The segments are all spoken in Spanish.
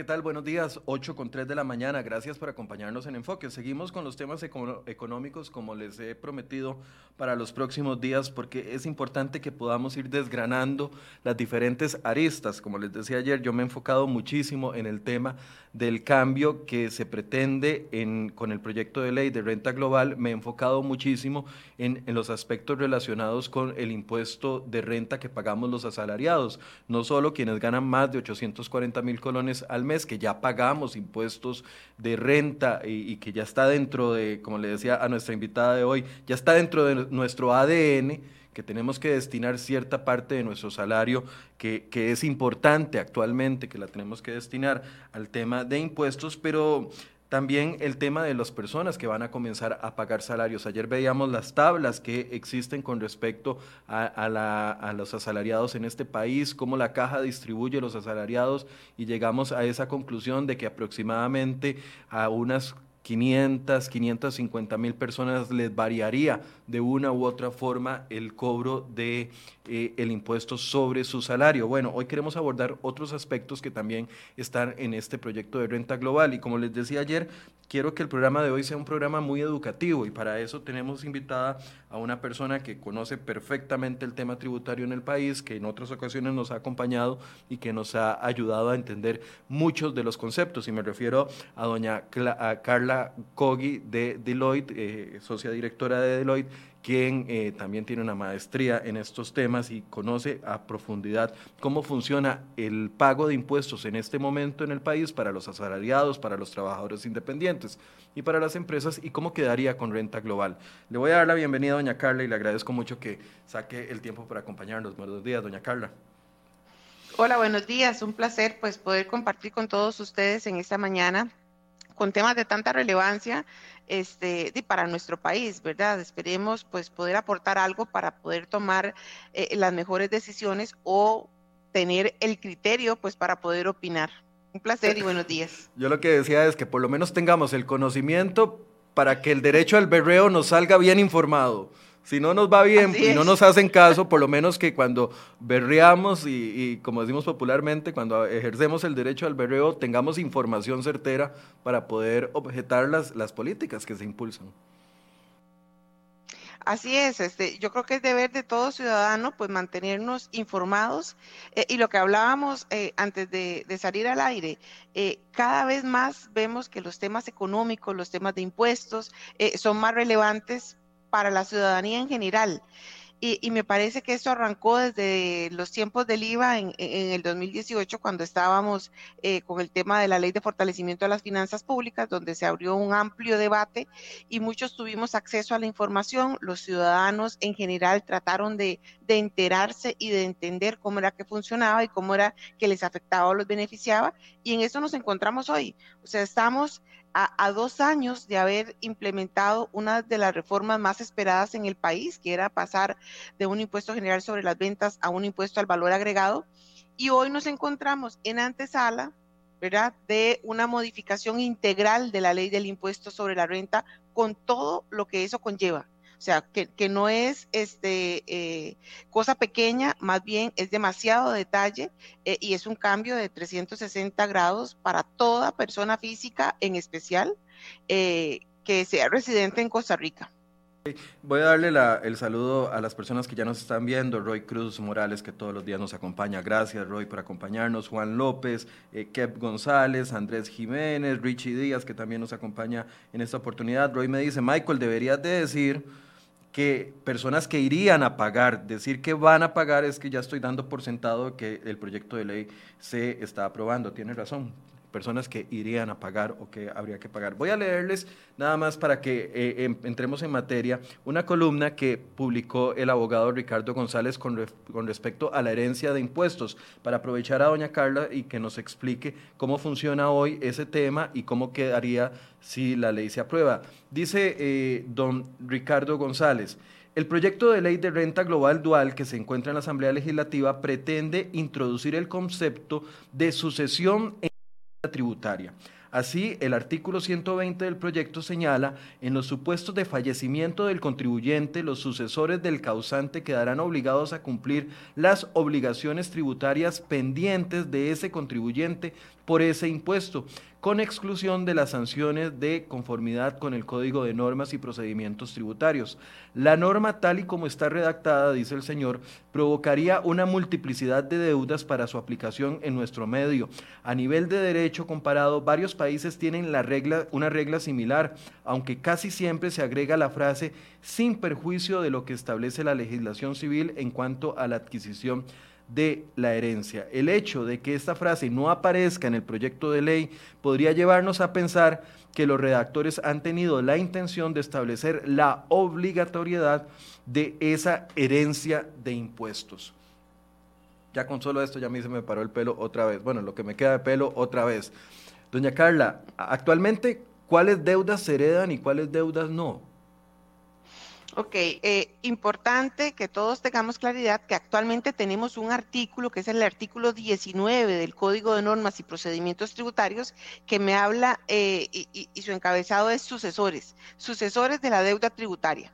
¿qué tal? Buenos días, 8 con 3 de la mañana. Gracias por acompañarnos en Enfoque. Seguimos con los temas económicos como les he prometido para los próximos días porque es importante que podamos ir desgranando las diferentes aristas. Como les decía ayer, yo me he enfocado muchísimo en el tema del cambio que se pretende en, con el proyecto de ley de renta global. Me he enfocado muchísimo en, en los aspectos relacionados con el impuesto de renta que pagamos los asalariados, no solo quienes ganan más de 840 mil colones al mes, que ya pagamos impuestos de renta y, que ya está dentro de, como le decía a nuestra invitada de hoy, ya está dentro de nuestro ADN que tenemos que destinar cierta parte de nuestro salario, que, que, es importante actualmente, que la tenemos que destinar al tema de impuestos, pero también el tema de las personas que van a comenzar a pagar salarios. Ayer veíamos las tablas que existen con respecto a, los asalariados en este país, cómo la caja distribuye los asalariados y llegamos a esa conclusión de que aproximadamente a unas 500, 550 mil personas les variaría de una u otra forma el cobro de eh, el impuesto sobre su salario. Bueno, hoy queremos abordar otros aspectos que también están en este proyecto de renta global y como les decía ayer, quiero que el programa de hoy sea un programa muy educativo y para eso tenemos invitada a una persona que conoce perfectamente el tema tributario en el país, que en otras ocasiones nos ha acompañado y que nos ha ayudado a entender muchos de los conceptos. Y me refiero a doña Carla Kogi de Deloitte, eh, socia directora de Deloitte, quien eh, también tiene una maestría en estos temas y conoce a profundidad cómo funciona el pago de impuestos en este momento en el país para los asalariados, para los trabajadores independientes y para las empresas y cómo quedaría con renta global. Le voy a dar la bienvenida a doña Carla y le agradezco mucho que saque el tiempo para acompañarnos. Buenos días, doña Carla. Hola, buenos días. Un placer pues poder compartir con todos ustedes en esta mañana con temas de tanta relevancia este, para nuestro país, ¿verdad? Esperemos pues poder aportar algo para poder tomar eh, las mejores decisiones o tener el criterio pues para poder opinar. Un placer y buenos días. Yo lo que decía es que por lo menos tengamos el conocimiento para que el derecho al berreo nos salga bien informado. Si no nos va bien y no nos hacen caso, por lo menos que cuando berreamos y, como decimos popularmente, cuando ejercemos el derecho al berreo, tengamos información certera para poder objetar las, las políticas que se impulsan. Así es, este, yo creo que es deber de todo ciudadano pues mantenernos informados eh, y lo que hablábamos eh, antes de, salir al aire, eh, cada vez más vemos que los temas económicos, los temas de impuestos son más relevantes para la ciudadanía en general. Y, me parece que esto arrancó desde los tiempos del IVA en, el 2018, cuando estábamos eh, con el tema de la ley de fortalecimiento de las finanzas públicas, donde se abrió un amplio debate y muchos tuvimos acceso a la información. Los ciudadanos en general trataron de, de enterarse y de entender cómo era que funcionaba y cómo era que les afectaba o los beneficiaba. Y en eso nos encontramos hoy. O sea, estamos a, dos años de haber implementado una de las reformas más esperadas en el país, que era pasar de un impuesto general sobre las ventas a un impuesto al valor agregado. Y hoy nos encontramos en antesala, de una modificación integral de la ley del impuesto sobre la renta con todo lo que eso conlleva. O sea, que, no es este, eh, cosa pequeña, más bien es demasiado detalle eh, y es un cambio de 360 grados para toda persona física, en especial, eh, que sea residente en Costa Rica. Voy a darle el saludo a las personas que ya nos están viendo, Roy Cruz Morales, que todos los días nos acompaña. Gracias, Roy, por acompañarnos. Juan López, eh, Kev González, Andrés Jiménez, Richie Díaz, que también nos acompaña en esta oportunidad. Roy me dice, Michael, deberías de decir que personas que irían a pagar, decir que van a pagar es que ya estoy dando por sentado que el proyecto de ley se está aprobando. Tiene razón, personas que irían a pagar o que habría que pagar. Voy a leerles nada más para que eh, em, entremos en materia una columna que publicó el abogado Ricardo González con, con, respecto a la herencia de impuestos, para aprovechar a doña Carla y que nos explique cómo funciona hoy ese tema y cómo quedaría si la ley se aprueba. Dice eh, don Ricardo González. El proyecto de ley de renta global dual que se encuentra en la Asamblea Legislativa pretende introducir el concepto de sucesión en tributaria. Así, el artículo 120 del proyecto señala, en los supuestos de fallecimiento del contribuyente, los sucesores del causante quedarán obligados a cumplir las obligaciones tributarias pendientes de ese contribuyente por ese impuesto con exclusión de las sanciones de conformidad con el Código de Normas y Procedimientos Tributarios. La norma tal y como está redactada, dice el señor, provocaría una multiplicidad de deudas para su aplicación en nuestro medio. A nivel de derecho comparado, varios países tienen la regla, una regla similar, aunque casi siempre se agrega la frase sin perjuicio de lo que establece la legislación civil en cuanto a la adquisición de la herencia. El hecho de que esta frase no aparezca en el proyecto de ley podría llevarnos a pensar que los redactores han tenido la intención de establecer la obligatoriedad de esa herencia de impuestos. Ya con solo esto ya a mí se me paró el pelo otra vez. Bueno, lo que me queda de pelo otra vez. Doña Carla, actualmente, ¿cuáles deudas se heredan y cuáles deudas no? Ok, eh, importante que todos tengamos claridad que actualmente tenemos un artículo, que es el artículo 19 del Código de Normas y Procedimientos Tributarios, que me habla eh, y, y su encabezado es sucesores, sucesores de la deuda tributaria.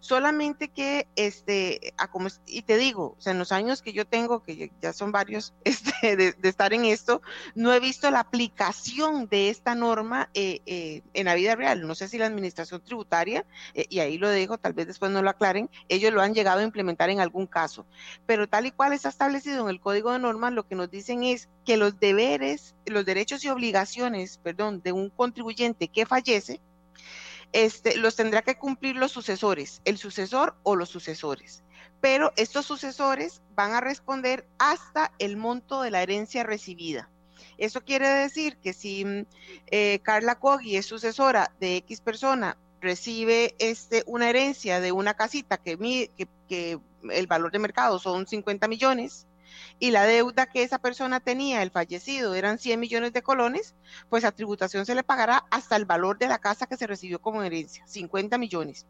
Solamente que, este, a como, y te digo, o sea, en los años que yo tengo, que ya son varios este, de, estar en esto, no he visto la aplicación de esta norma eh, eh, en la vida real. No sé si la administración tributaria, eh, y ahí lo dejo, tal vez después no lo aclaren, ellos lo han llegado a implementar en algún caso. Pero tal y cual está establecido en el Código de Normas, lo que nos dicen es que los deberes, los derechos y obligaciones, perdón, de un contribuyente que fallece, este, los tendrá que cumplir los sucesores, el sucesor o los sucesores. Pero estos sucesores van a responder hasta el monto de la herencia recibida. Eso quiere decir que si mm, eh, Carla Coggi es sucesora de X persona, recibe este, una herencia de una casita que, que el valor de mercado son 50 millones, y la deuda que esa persona tenía, el fallecido, eran 100 millones de colones, pues a tributación se le pagará hasta el valor de la casa que se recibió como herencia, 50 millones.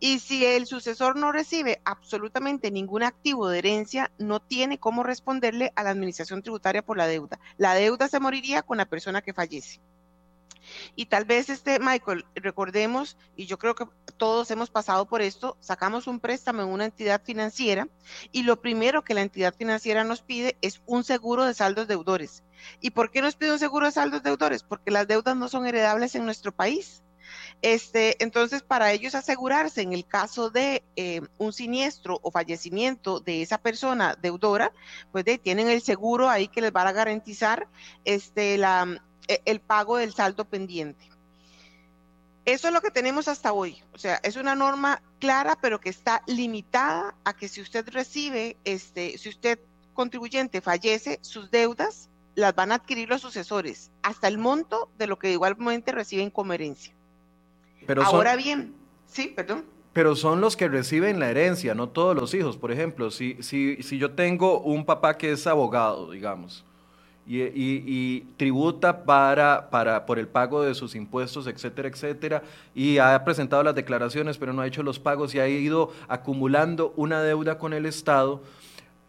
Y si el sucesor no recibe absolutamente ningún activo de herencia, no tiene cómo responderle a la administración tributaria por la deuda. La deuda se moriría con la persona que fallece. Y tal vez, este, Michael, recordemos, y yo creo que todos hemos pasado por esto, sacamos un préstamo en una entidad financiera y lo primero que la entidad financiera nos pide es un seguro de saldos deudores. ¿Y por qué nos pide un seguro de saldos deudores? Porque las deudas no son heredables en nuestro país. Este, entonces, para ellos asegurarse en el caso de eh, un siniestro o fallecimiento de esa persona deudora, pues tienen el seguro ahí que les va a garantizar este, la, el pago del saldo pendiente. Eso es lo que tenemos hasta hoy. O sea, es una norma clara, pero que está limitada a que si usted recibe, este, si usted contribuyente fallece, sus deudas las van a adquirir los sucesores hasta el monto de lo que igualmente reciben como herencia. Pero Ahora bien, sí, perdón. Pero son los que reciben la herencia, no todos los hijos. Por ejemplo, si, si, si yo tengo un papá que es abogado, digamos, y, tributa para, para, por el pago de sus impuestos, etcétera, etcétera, y ha presentado las declaraciones, pero no ha hecho los pagos y ha ido acumulando una deuda con el Estado.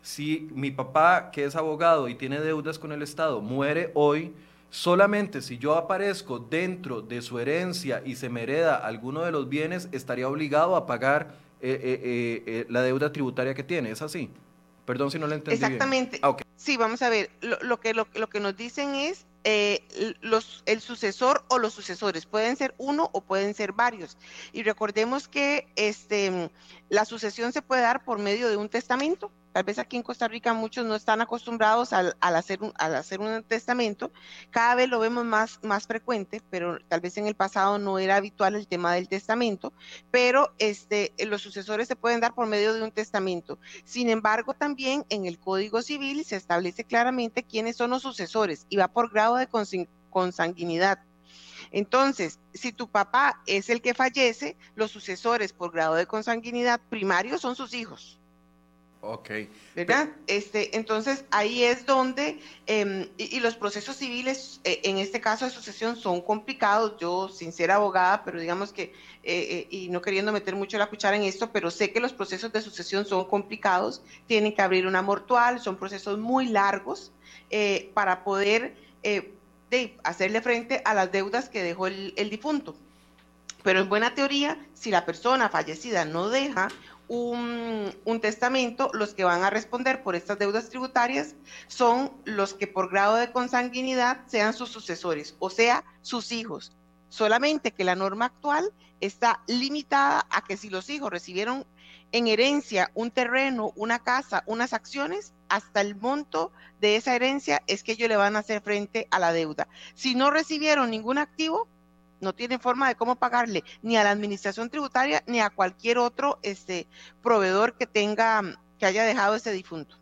Si mi papá, que es abogado y tiene deudas con el Estado, muere hoy, solamente si yo aparezco dentro de su herencia y se me hereda alguno de los bienes, estaría obligado a pagar eh, eh, eh, la deuda tributaria que tiene. ¿Es así? Perdón si no lo entendí. Exactamente. Ah, sí, vamos a ver. Lo, que, lo, que nos dicen es eh, los, el sucesor o los sucesores. Pueden ser uno o pueden ser varios. Y recordemos que este, la sucesión se puede dar por medio de un testamento. Tal vez aquí en Costa Rica muchos no están acostumbrados al, hacer, un, al hacer un testamento. Cada vez lo vemos más, más frecuente, pero tal vez en el pasado no era habitual el tema del testamento. Pero este, los sucesores se pueden dar por medio de un testamento. Sin embargo, también en el Código Civil se establece claramente quiénes son los sucesores y va por grado de consanguinidad. Entonces, si tu papá es el que fallece, los sucesores por grado de consanguinidad primario son sus hijos. Ok. ¿Verdad? Este, entonces ahí es donde, em, y, los procesos civiles, eh, en este caso de sucesión, son complicados. Yo, sin ser abogada, pero digamos que, eh, eh, y no queriendo meter mucho la cuchara en esto, pero sé que los procesos de sucesión son complicados, tienen que abrir una mortual, son procesos muy largos para poder de hacerle frente a las deudas que dejó el difunto. Pero en buena teoría, si la persona fallecida no deja un, testamento, los que van a responder por estas deudas tributarias son los que por grado de consanguinidad sean sus sucesores, o sea, sus hijos. Solamente que la norma actual está limitada a que si los hijos recibieron en herencia un terreno, una casa, unas acciones, hasta el monto de esa herencia es que ellos le van a hacer frente a la deuda. Si no recibieron ningún activo, no tienen forma de cómo pagarle ni a la administración tributaria ni a cualquier otro este, proveedor que tenga, que haya dejado ese difunto.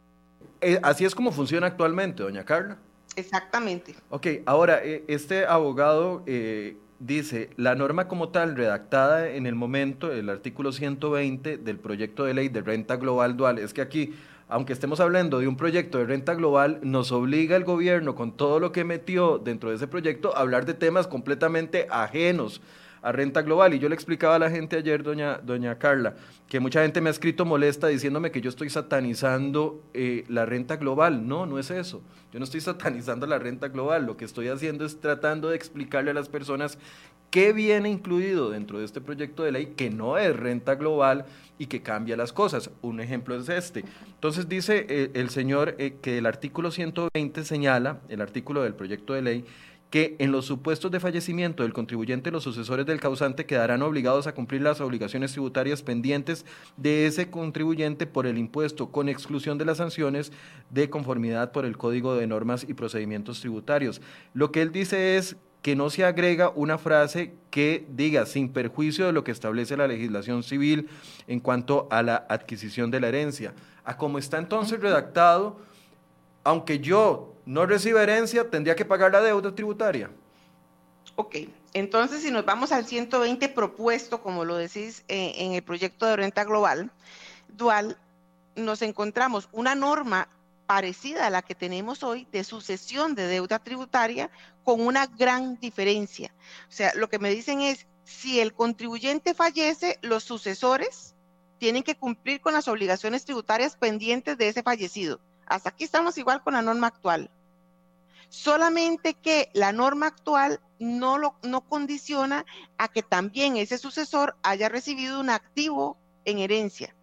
Eh, así es como funciona actualmente, doña Carla. Exactamente. Ok, ahora, eh, este abogado eh, dice, la norma como tal, redactada en el momento, el artículo 120 del proyecto de ley de renta global dual, es que aquí, aunque estemos hablando de un proyecto de renta global, nos obliga el gobierno, con todo lo que metió dentro de ese proyecto, a hablar de temas completamente ajenos a renta global. Y yo le explicaba a la gente ayer, doña, doña Carla, que mucha gente me ha escrito molesta diciéndome que yo estoy satanizando eh, la renta global. No, no es eso. Yo no estoy satanizando la renta global. Lo que estoy haciendo es tratando de explicarle a las personas qué viene incluido dentro de este proyecto de ley que no es renta global y que cambia las cosas. Un ejemplo es este. Entonces dice eh, el señor eh, que el artículo 120 señala, el artículo del proyecto de ley, que en los supuestos de fallecimiento del contribuyente los sucesores del causante quedarán obligados a cumplir las obligaciones tributarias pendientes de ese contribuyente por el impuesto, con exclusión de las sanciones de conformidad por el Código de Normas y Procedimientos Tributarios. Lo que él dice es que no se agrega una frase que diga sin perjuicio de lo que establece la legislación civil en cuanto a la adquisición de la herencia. A como está entonces redactado, aunque yo no reciba herencia, tendría que pagar la deuda tributaria. Ok, entonces si nos vamos al 120 propuesto, como lo decís eh, en el proyecto de renta global, dual, nos encontramos una norma parecida a la que tenemos hoy de sucesión de deuda tributaria con una gran diferencia. O sea, lo que me dicen es, si el contribuyente fallece, los sucesores tienen que cumplir con las obligaciones tributarias pendientes de ese fallecido. Hasta aquí estamos igual con la norma actual. Solamente que la norma actual no, lo, no condiciona a que también ese sucesor haya recibido un activo en herencia.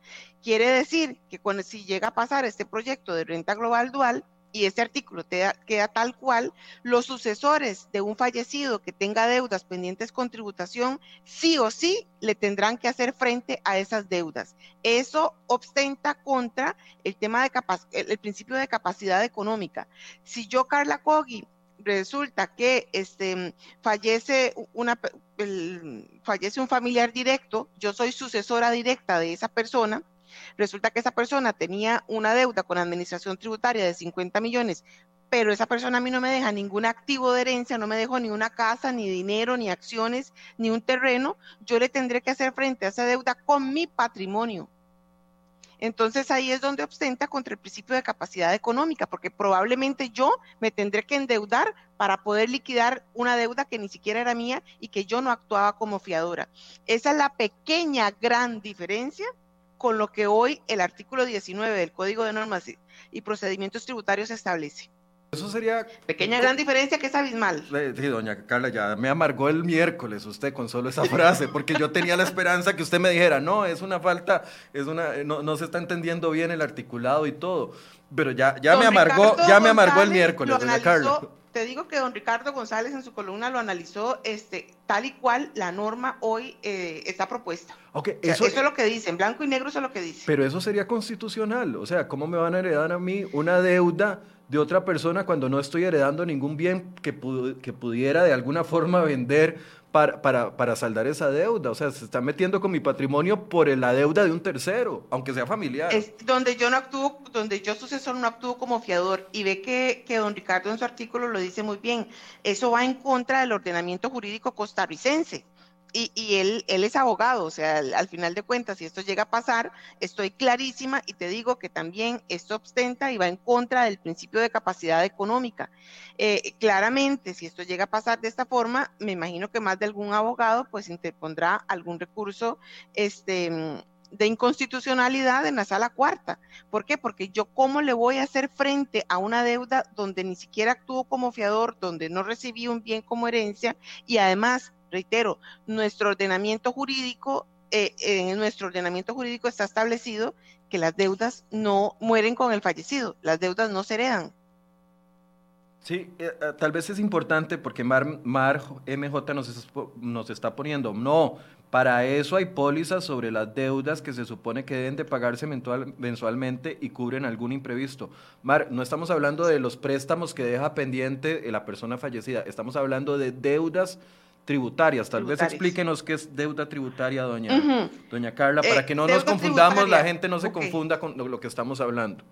Quiere decir que cuando si llega a pasar este proyecto de renta global dual, y este artículo queda tal cual, los sucesores de un fallecido que tenga deudas pendientes con tributación, sí o sí le tendrán que hacer frente a esas deudas. Eso ostenta contra el tema de el, principio de capacidad económica. Si yo, Carla Coggi, resulta que este, fallece, una, fallece un familiar directo, yo soy sucesora directa de esa persona, Resulta que esa persona tenía una deuda con la administración tributaria de 50 millones, pero esa persona a mí no me deja ningún activo de herencia, no me dejó ni una casa, ni dinero, ni acciones, ni un terreno, yo le tendré que hacer frente a esa deuda con mi patrimonio. Entonces ahí es donde ostenta contra el principio de capacidad económica, porque probablemente yo me tendré que endeudar para poder liquidar una deuda que ni siquiera era mía y que yo no actuaba como fiadora. Esa es la pequeña, gran diferencia con lo que hoy el artículo 19 del Código de Normas y Procedimientos Tributarios establece. Eso sería... Pequeña gran diferencia que es abismal. Sí, doña Carla, ya me amargó el miércoles usted con solo esa frase, porque yo tenía la esperanza que usted me dijera, no, es una falta, es una, no, se está entendiendo bien el articulado y todo. Pero ya, ya me amargó, ya me amargó el miércoles, doña Carla te digo que don Ricardo González en su columna lo analizó este, tal y cual la norma hoy eh, está propuesta. eso, es lo que dice, en blanco y negro eso es lo que dice. Pero eso sería constitucional, o sea, ¿cómo me van a heredar a mí una deuda de otra persona cuando no estoy heredando ningún bien que, que pudiera de alguna forma vender para, para, saldar esa deuda. O sea, se está metiendo con mi patrimonio por la deuda de un tercero, aunque sea familiar. Es donde yo no actúo, donde yo sucesor no actúo como fiador. Y ve que don Ricardo en su artículo lo dice muy bien. Eso va en contra del ordenamiento jurídico costarricense y, y él, él, es abogado, o sea, al, final de cuentas, si esto llega a pasar, estoy clarísima y te digo que también esto ostenta y va en contra del principio de capacidad económica. Eh, claramente, si esto llega a pasar de esta forma, me imagino que más de algún abogado pues interpondrá algún recurso este, de inconstitucionalidad en la sala cuarta. ¿Por qué? Porque yo cómo le voy a hacer frente a una deuda donde ni siquiera actúo como fiador, donde no recibí un bien como herencia y además reitero, nuestro ordenamiento jurídico eh, en nuestro ordenamiento jurídico está establecido que las deudas no mueren con el fallecido, las deudas no se heredan. Sí, eh, eh, tal vez es importante porque Mar, Mar MJ nos, nos está poniendo, no, para eso hay pólizas sobre las deudas que se supone que deben de pagarse mensualmente y cubren algún imprevisto. Mar, no estamos hablando de los préstamos que deja pendiente la persona fallecida, estamos hablando de deudas tributarias. Tal vez explíquenos qué es deuda tributaria, doña, doña Carla, para eh, que no nos confundamos, la gente no se confunda con lo, que estamos hablando.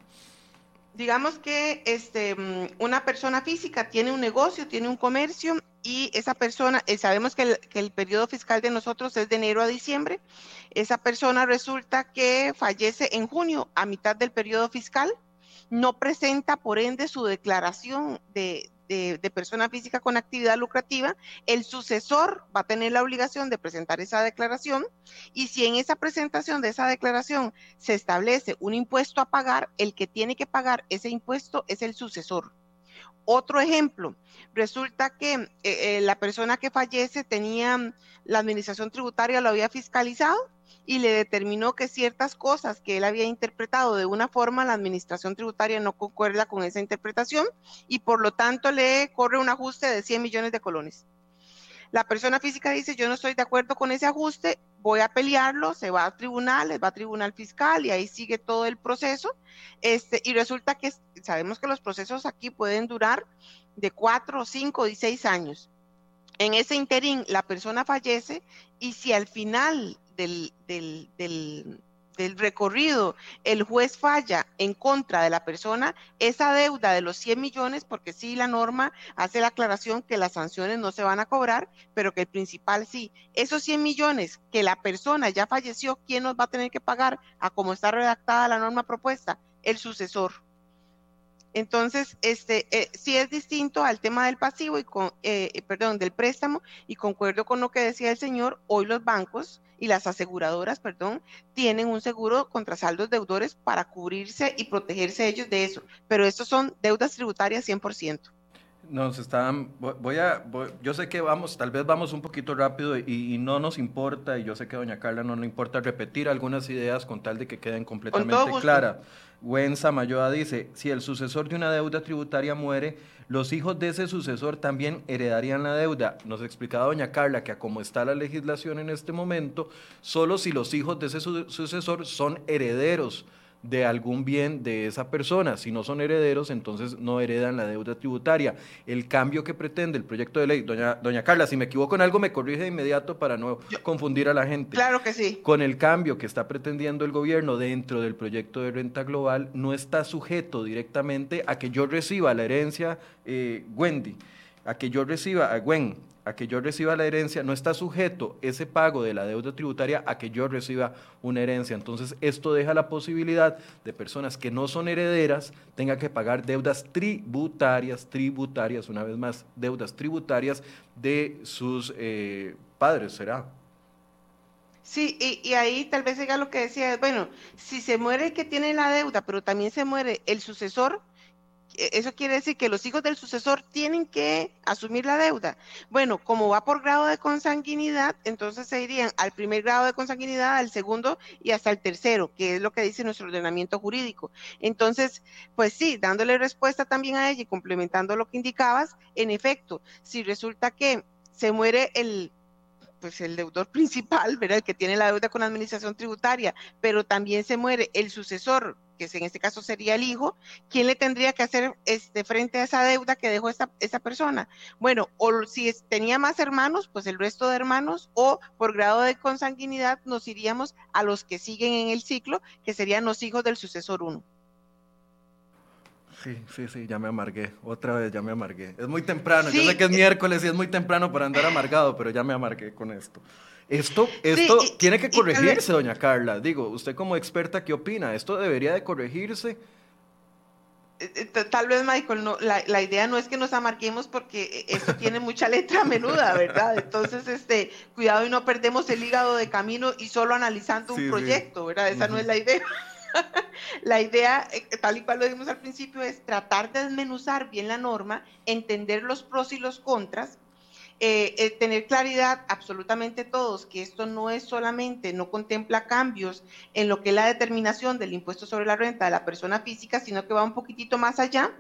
Digamos que este, mm, una persona física tiene un negocio, tiene un comercio y esa persona, eh, sabemos que el, que el, periodo fiscal de nosotros es de enero a diciembre, esa persona resulta que fallece en junio a mitad del periodo fiscal, no presenta por ende su declaración de, de, persona física con actividad lucrativa, el sucesor va a tener la obligación de presentar esa declaración y si en esa presentación de esa declaración se establece un impuesto a pagar, el que tiene que pagar ese impuesto es el sucesor. Otro ejemplo, resulta que eh, eh, la persona que fallece tenía, la administración tributaria lo había fiscalizado y le determinó que ciertas cosas que él había interpretado de una forma, la administración tributaria no concuerda con esa interpretación y por lo tanto le corre un ajuste de 100 millones de colones. La persona física dice, yo no estoy de acuerdo con ese ajuste, voy a pelearlo, se va a tribunales, va a tribunal fiscal y ahí sigue todo el proceso. Este, y resulta que sabemos que los procesos aquí pueden durar de cuatro, cinco y seis años. En ese interín, la persona fallece y si al final del, del, del, recorrido el juez falla en contra de la persona, esa deuda de los 100 millones, porque sí la norma hace la aclaración que las sanciones no se van a cobrar, pero que el principal sí. Esos 100 millones que la persona ya falleció, ¿quién nos va a tener que pagar a como está redactada la norma propuesta? El sucesor. Entonces, este, eh, sí es distinto al tema del pasivo y con, eh, perdón, del préstamo y concuerdo con lo que decía el señor, hoy los bancos y las aseguradoras, perdón, tienen un seguro contra saldos deudores para cubrirse y protegerse ellos de eso, pero estos son deudas tributarias 100%. Nos están, voy a, yo sé que vamos, tal vez vamos un poquito rápido y, no nos importa, y yo sé que doña Carla no le importa repetir algunas ideas con tal de que queden completamente claras. Gwen Samayoa dice, si el sucesor de una deuda tributaria muere, los hijos de ese sucesor también heredarían la deuda. Nos explicaba doña Carla que a como está la legislación en este momento, solo si los hijos de ese sucesor son herederos de algún bien de esa persona. Si no son herederos, entonces no heredan la deuda tributaria. El cambio que pretende el proyecto de ley, doña, doña Carla, si me equivoco en algo, me corrige de inmediato para no confundir a la gente. Claro que sí. Con el cambio que está pretendiendo el gobierno dentro del proyecto de renta global, no está sujeto directamente a que yo reciba la herencia, eh, Wendy, a que yo reciba, a Gwen, a que yo reciba la herencia, no está sujeto ese pago de la deuda tributaria a que yo reciba una herencia. Entonces, esto deja la posibilidad de personas que no son herederas tengan que pagar deudas tributarias, tributarias, una vez más, deudas tributarias de sus eh, padres, ¿será? Sí, y, y, ahí tal vez llega lo que decía, bueno, si se muere el que tiene la deuda, pero también se muere el sucesor, eso quiere decir que los hijos del sucesor tienen que asumir la deuda. Bueno, como va por grado de consanguinidad, entonces se irían al primer grado de consanguinidad, al segundo y hasta el tercero, que es lo que dice nuestro ordenamiento jurídico. Entonces, pues sí, dándole respuesta también a ella y complementando lo que indicabas, en efecto, si resulta que se muere el pues el deudor principal, ¿verdad? El que tiene la deuda con la administración tributaria, pero también se muere el sucesor que en este caso sería el hijo, ¿quién le tendría que hacer este, frente a esa deuda que dejó esa persona? Bueno, o si tenía más hermanos, pues el resto de hermanos, o por grado de consanguinidad nos iríamos a los que siguen en el ciclo, que serían los hijos del sucesor uno. Sí, sí, sí, ya me amargué. Otra vez ya me amargué. Es muy temprano. Yo sé que es miércoles y es muy temprano para andar amargado, pero ya me amargué con esto. Esto, esto tiene que corregirse, doña Carla. Digo, usted como experta, ¿qué opina? ¿Esto debería de corregirse? Eh, eh, tal vez, Michael, no, la, idea no es que nos amarguemos porque esto tiene mucha letra menuda, ¿verdad? Entonces, este, cuidado y no perdemos el hígado de camino y solo analizando un proyecto, ¿verdad? Esa no es la idea. la idea, eh, tal y cual lo dijimos al principio, es tratar de desmenuzar bien la norma, entender los pros y los contras eh, eh, tener claridad absolutamente todos que esto no es solamente, no contempla cambios en lo que es la determinación del impuesto sobre la renta de la persona física, sino que va un poquitito más allá,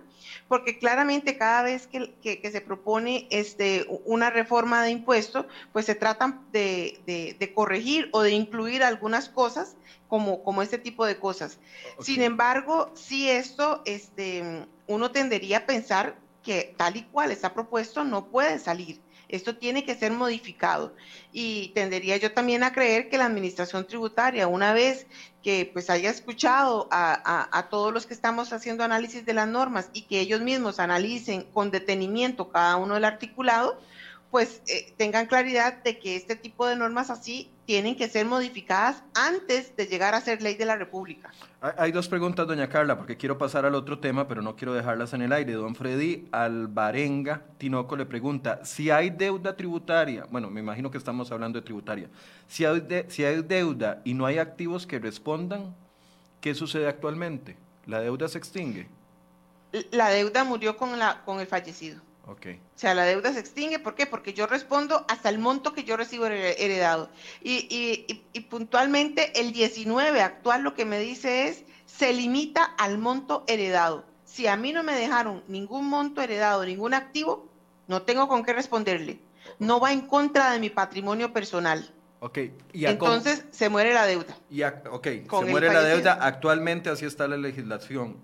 porque claramente cada vez que, se propone este, una reforma de impuesto, pues se tratan de, corregir o de incluir algunas cosas como, como este tipo de cosas. Sin embargo, si esto, este, uno tendería a pensar que tal y cual está propuesto no puede salir. Esto tiene que ser modificado. Y tendería yo también a creer que la administración tributaria, una vez que pues haya escuchado a, todos los que estamos haciendo análisis de las normas y que ellos mismos analicen con detenimiento cada uno del articulado, pues eh, tengan claridad de que este tipo de normas así tienen que ser modificadas antes de llegar a ser ley de la República. Hay dos preguntas, doña Carla, porque quiero pasar al otro tema, pero no quiero dejarlas en el aire. Don Freddy Alvarenga Tinoco le pregunta, si hay deuda tributaria, bueno, me imagino que estamos hablando de tributaria, si hay, si hay deuda y no hay activos que respondan, ¿qué sucede actualmente? ¿La deuda se extingue? La deuda murió con, la, con el fallecido. O sea, la deuda se extingue, ¿por qué? Porque yo respondo hasta el monto que yo recibo heredado. Y, puntualmente el 19 actual lo que me dice es, se limita al monto heredado. Si a mí no me dejaron ningún monto heredado, ningún activo, no tengo con qué responderle. No va en contra de mi patrimonio personal. Ok. ¿Y Entonces se muere la deuda. Y ok, se muere la deuda. Actualmente así está la legislación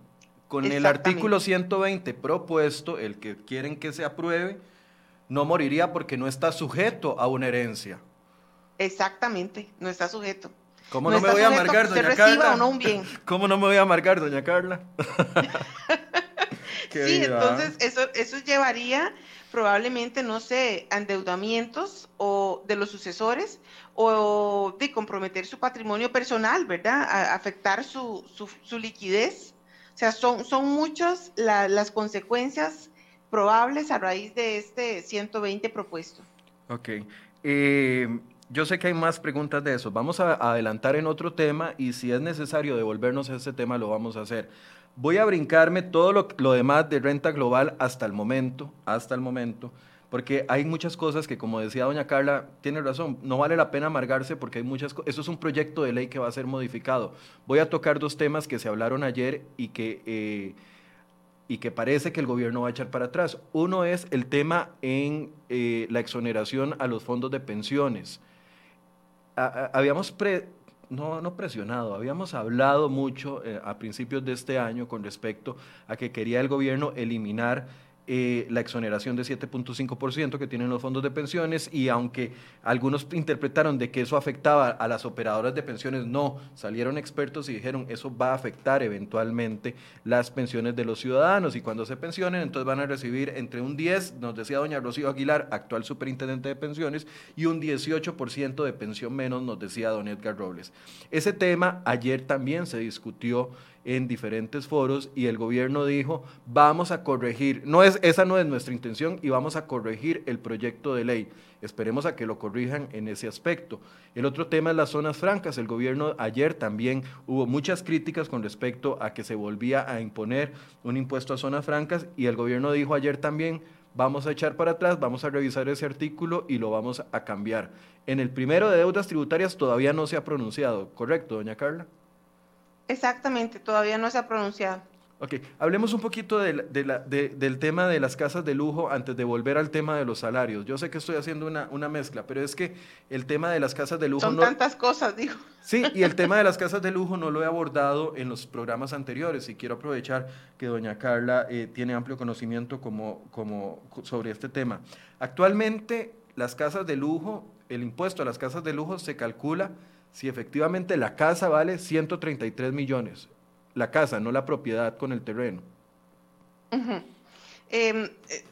con el artículo 120 propuesto, el que quieren que se apruebe, no moriría porque no está sujeto a una herencia. Exactamente, no está sujeto. ¿Cómo no, me voy a amargar, doña Carla? no un bien. ¿Cómo no me voy a amargar, doña Carla? sí, entonces eso, eso llevaría probablemente, no sé, endeudamientos o de los sucesores o de comprometer su patrimonio personal, ¿verdad? afectar su, su, su liquidez o sea, son, son muchas las consecuencias probables a raíz de este 120 propuesto. Ok. Eh, yo sé que hay más preguntas de eso. Vamos a adelantar en otro tema y si es necesario devolvernos a ese tema, lo vamos a hacer. Voy a brincarme todo lo, lo demás de renta global hasta el momento, hasta el momento porque hay muchas cosas que, como decía doña Carla, tiene razón, no vale la pena amargarse porque hay muchas cosas, eso es un proyecto de ley que va a ser modificado. Voy a tocar dos temas que se hablaron ayer y que, eh, y que parece que el gobierno va a echar para atrás. Uno es el tema en eh, la exoneración a los fondos de pensiones. habíamos no, no presionado, habíamos hablado mucho eh, a principios de este año con respecto a que quería el gobierno eliminar eh, la exoneración de 7.5% que tienen los fondos de pensiones y aunque algunos interpretaron de que eso afectaba a las operadoras de pensiones, no, salieron expertos y dijeron eso va a afectar eventualmente las pensiones de los ciudadanos y cuando se pensionen entonces van a recibir entre un 10, nos decía doña Rocío Aguilar, actual superintendente de pensiones, y un 18% de pensión menos, nos decía don Edgar Robles. Ese tema ayer también se discutió en diferentes foros y el gobierno dijo, vamos a corregir, no es, esa no es nuestra intención y vamos a corregir el proyecto de ley. Esperemos a que lo corrijan en ese aspecto. El otro tema es las zonas francas. El gobierno ayer también hubo muchas críticas con respecto a que se volvía a imponer un impuesto a zonas francas y el gobierno dijo ayer también, vamos a echar para atrás, vamos a revisar ese artículo y lo vamos a cambiar. En el primero de deudas tributarias todavía no se ha pronunciado, ¿correcto, doña Carla? Exactamente, todavía no se ha pronunciado. Ok, hablemos un poquito del tema de las casas de lujo antes de volver al tema de los salarios. Yo sé que estoy haciendo una, una mezcla, pero es que el tema de las casas de lujo... Son tantas cosas, digo. Sí, y el tema de las casas de lujo no lo he abordado en los programas anteriores y quiero aprovechar que doña Carla eh, tiene amplio conocimiento como, como sobre este tema. Actualmente las casas de lujo, el impuesto a las casas de lujo se calcula si efectivamente la casa vale 133 millones, la casa, no la propiedad con el terreno. Em, eh,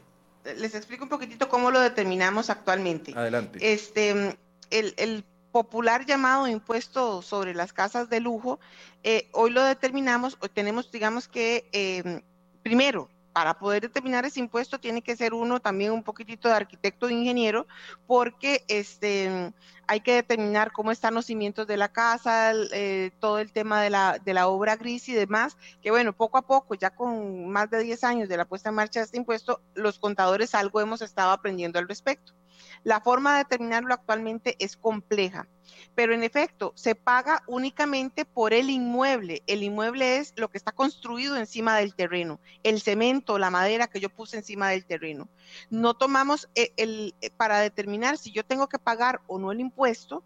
les explico un poquitito cómo lo determinamos actualmente. Adelante. Este, el, popular llamado impuesto sobre las casas de lujo, eh, hoy lo determinamos, hoy tenemos, digamos que, em, primero, para poder determinar ese impuesto tiene que ser uno también un poquitito de arquitecto de ingeniero, porque este, hay que determinar cómo están los cimientos de la casa, eh, todo el tema de la, de la obra gris y demás, que bueno, poco a poco, ya con más de 10 años de la puesta en marcha de este impuesto, los contadores algo hemos estado aprendiendo al respecto. La forma de determinarlo actualmente es compleja, pero en efecto se paga únicamente por el inmueble. El inmueble es lo que está construido encima del terreno, el cemento, la madera que yo puse encima del terreno. No tomamos el, el para determinar si yo tengo que pagar o no el impuesto,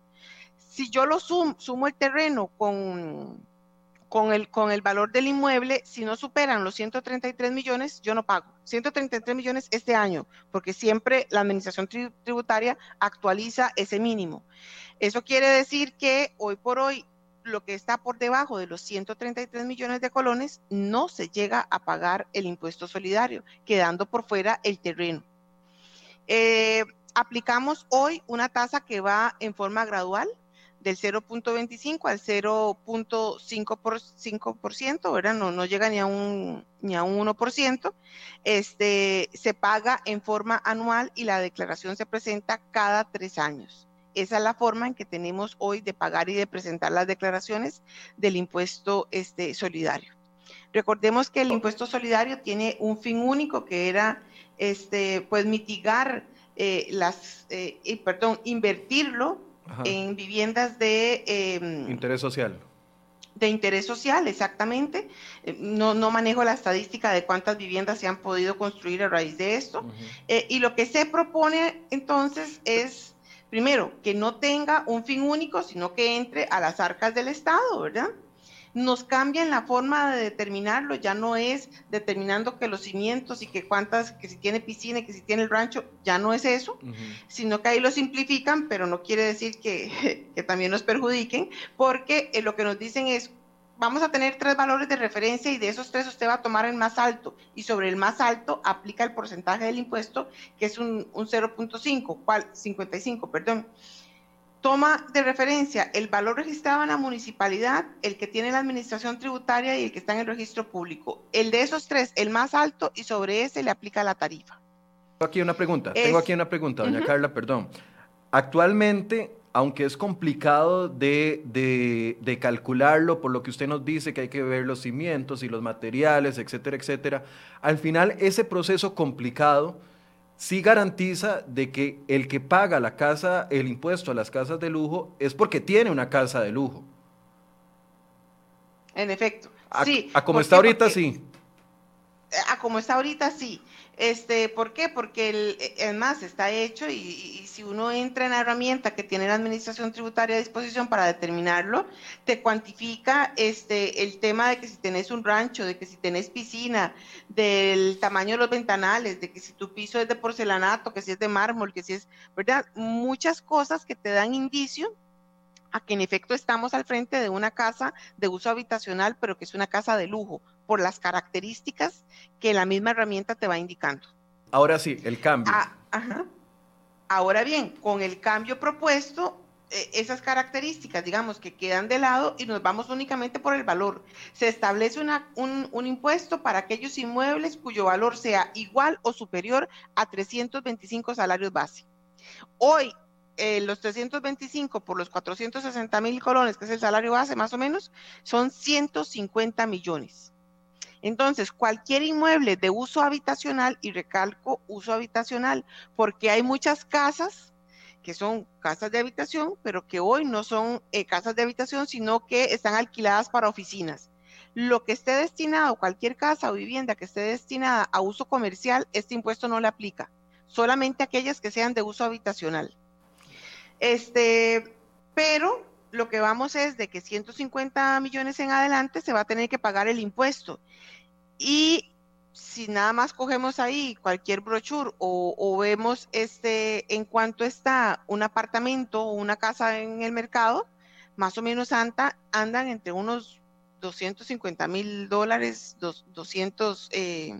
si yo lo sumo el terreno con, con, el, con el valor del inmueble, si no superan los 133 millones, yo no pago. 133 millones este año, porque siempre la administración tributaria actualiza ese mínimo. Eso quiere decir que hoy por hoy lo que está por debajo de los 133 millones de colones no se llega a pagar el impuesto solidario, quedando por fuera el terreno. Eh, aplicamos hoy una tasa que va en forma gradual, del 0.25 al 0.5%, ¿verdad? No, no llega ni a un, ni a un 1%. Este, se paga en forma anual y la declaración se presenta cada tres años. Esa es la forma en que tenemos hoy de pagar y de presentar las declaraciones del impuesto este, solidario. Recordemos que el impuesto solidario tiene un fin único que era este, pues mitigar eh, las, eh, perdón, invertirlo en viviendas de... Em, interés social. De interés social, exactamente. Eh, no, no, manejo la estadística de cuántas viviendas se han podido construir a raíz de esto. Eh, y lo que se propone entonces es, primero, que no tenga un fin único, sino que entre a las arcas del Estado, ¿verdad? Nos cambian la forma de determinarlo, ya no es determinando que los cimientos y que cuántas, que si tiene piscina y que si tiene el rancho, ya no es eso, sino que ahí lo simplifican, pero no quiere decir que, también nos perjudiquen, porque eh, lo que nos dicen es, vamos a tener tres valores de referencia y de esos tres usted va a tomar el más alto y sobre el más alto aplica el porcentaje del impuesto que es un, un 0.5, ¿cuál? 55, perdón toma de referencia el valor registrado en la municipalidad, el que tiene la administración tributaria y el que está en el registro público. El de esos tres, el más alto, y sobre ese le aplica la tarifa. Tengo aquí una pregunta, tengo aquí una pregunta, doña Carla, perdón. Actualmente, aunque es complicado de, de, calcularlo por lo que usted nos dice, que hay que ver los cimientos y los materiales, etcétera, etcétera, al final ese proceso complicado sí garantiza de que el que paga la casa, el impuesto a las casas de lujo es porque tiene una casa de lujo. En efecto. sí. A como está ahorita, sí. A como está ahorita, sí. Este, ¿Por qué? Porque el, además está hecho y, si uno entra en la herramienta que tiene la Administración Tributaria a disposición para determinarlo, te cuantifica este, el tema de que si tenés un rancho, de que si tenés piscina, del tamaño de los ventanales, de que si tu piso es de porcelanato, que si es de mármol, que si es, ¿verdad? Muchas cosas que te dan indicio a que en efecto estamos al frente de una casa de uso habitacional, pero que es una casa de lujo, por las características que la misma herramienta te va indicando. Ahora sí, el cambio. Ah, Ahora bien, con el cambio propuesto, eh, esas características, digamos, que quedan de lado y nos vamos únicamente por el valor. Se establece un, un, impuesto para aquellos inmuebles cuyo valor sea igual o superior a 325 salarios base. Hoy, eh, los 325 por los 460 mil colones, que es el salario base más o menos, son 150 millones. Entonces, cualquier inmueble de uso habitacional, y recalco uso habitacional, porque hay muchas casas que son casas de habitación, pero que hoy no son eh, casas de habitación, sino que están alquiladas para oficinas. Lo que esté destinado, cualquier casa o vivienda que esté destinada a uso comercial, este impuesto no le aplica, solamente aquellas que sean de uso habitacional. Este, pero lo que vamos es de que 150 millones en adelante se va a tener que pagar el impuesto. Y si nada más cogemos ahí cualquier brochure o, vemos este en cuanto está un apartamento o una casa en el mercado, más o menos anda, andan entre unos 250 mil dólares, 200 eh,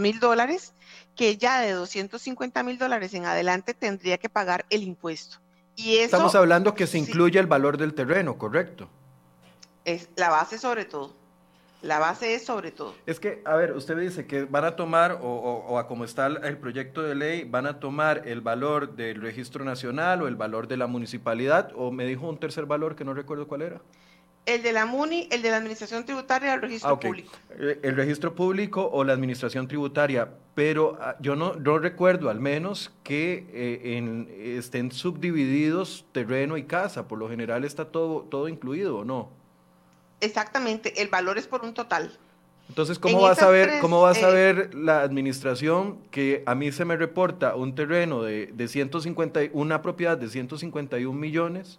mil dólares, que ya de 250 mil dólares en adelante tendría que pagar el impuesto. Y Estamos hablando que se incluye el valor del terreno, ¿correcto? Es la base sobre todo. La base es sobre todo. Es que, a ver, usted dice que van a tomar, o, a como está el proyecto de ley, van a tomar el valor del registro nacional o el valor de la municipalidad, o me dijo un tercer valor que no recuerdo cuál era. el de la MUNI, el de la Administración Tributaria, el registro ah, público. Eh, el registro público o la Administración Tributaria, pero ah, yo no, no, recuerdo al menos que eh, estén subdivididos terreno y casa. Por lo general está todo, todo incluido, ¿o no? Exactamente, el valor es por un total. Entonces, ¿cómo va a saber, cómo va a saber la administración que a mí se me reporta un terreno de, de 150, una propiedad de 151 millones?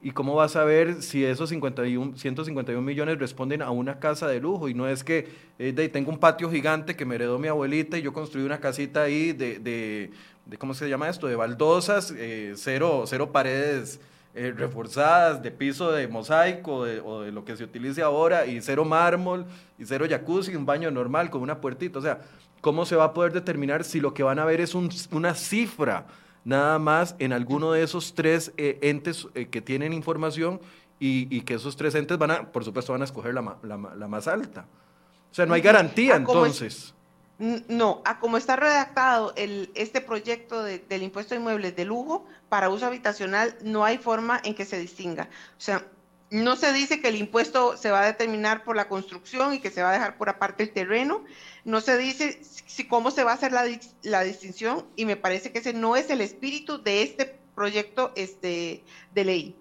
¿Y cómo va a saber si esos 51, 151 millones responden a una casa de lujo? Y no es que eh, de, tengo un patio gigante que me heredó mi abuelita y yo construí una casita ahí de, de, de ¿cómo se llama esto? De baldosas, eh, cero, cero paredes eh, reforzadas, de piso de mosaico o de lo que se utilice ahora, y cero mármol, y cero jacuzzi, un baño normal con una puertita. O sea, ¿cómo se va a poder determinar si lo que van a ver es un, una cifra nada más en alguno de esos tres eh, entes eh, que tienen información y, que esos tres entes van a, por supuesto, van a escoger la, la más alta? O sea, no hay garantía entonces. No, a como está redactado el, este proyecto del impuesto de inmuebles de lujo para uso habitacional, no hay forma en que se distinga. O sea, no se dice que el impuesto se va a determinar por la construcción y que se va a dejar por aparte el terreno. No se dice si, cómo se va a hacer la, la, distinción y me parece que ese no es el espíritu de este proyecto este, de ley.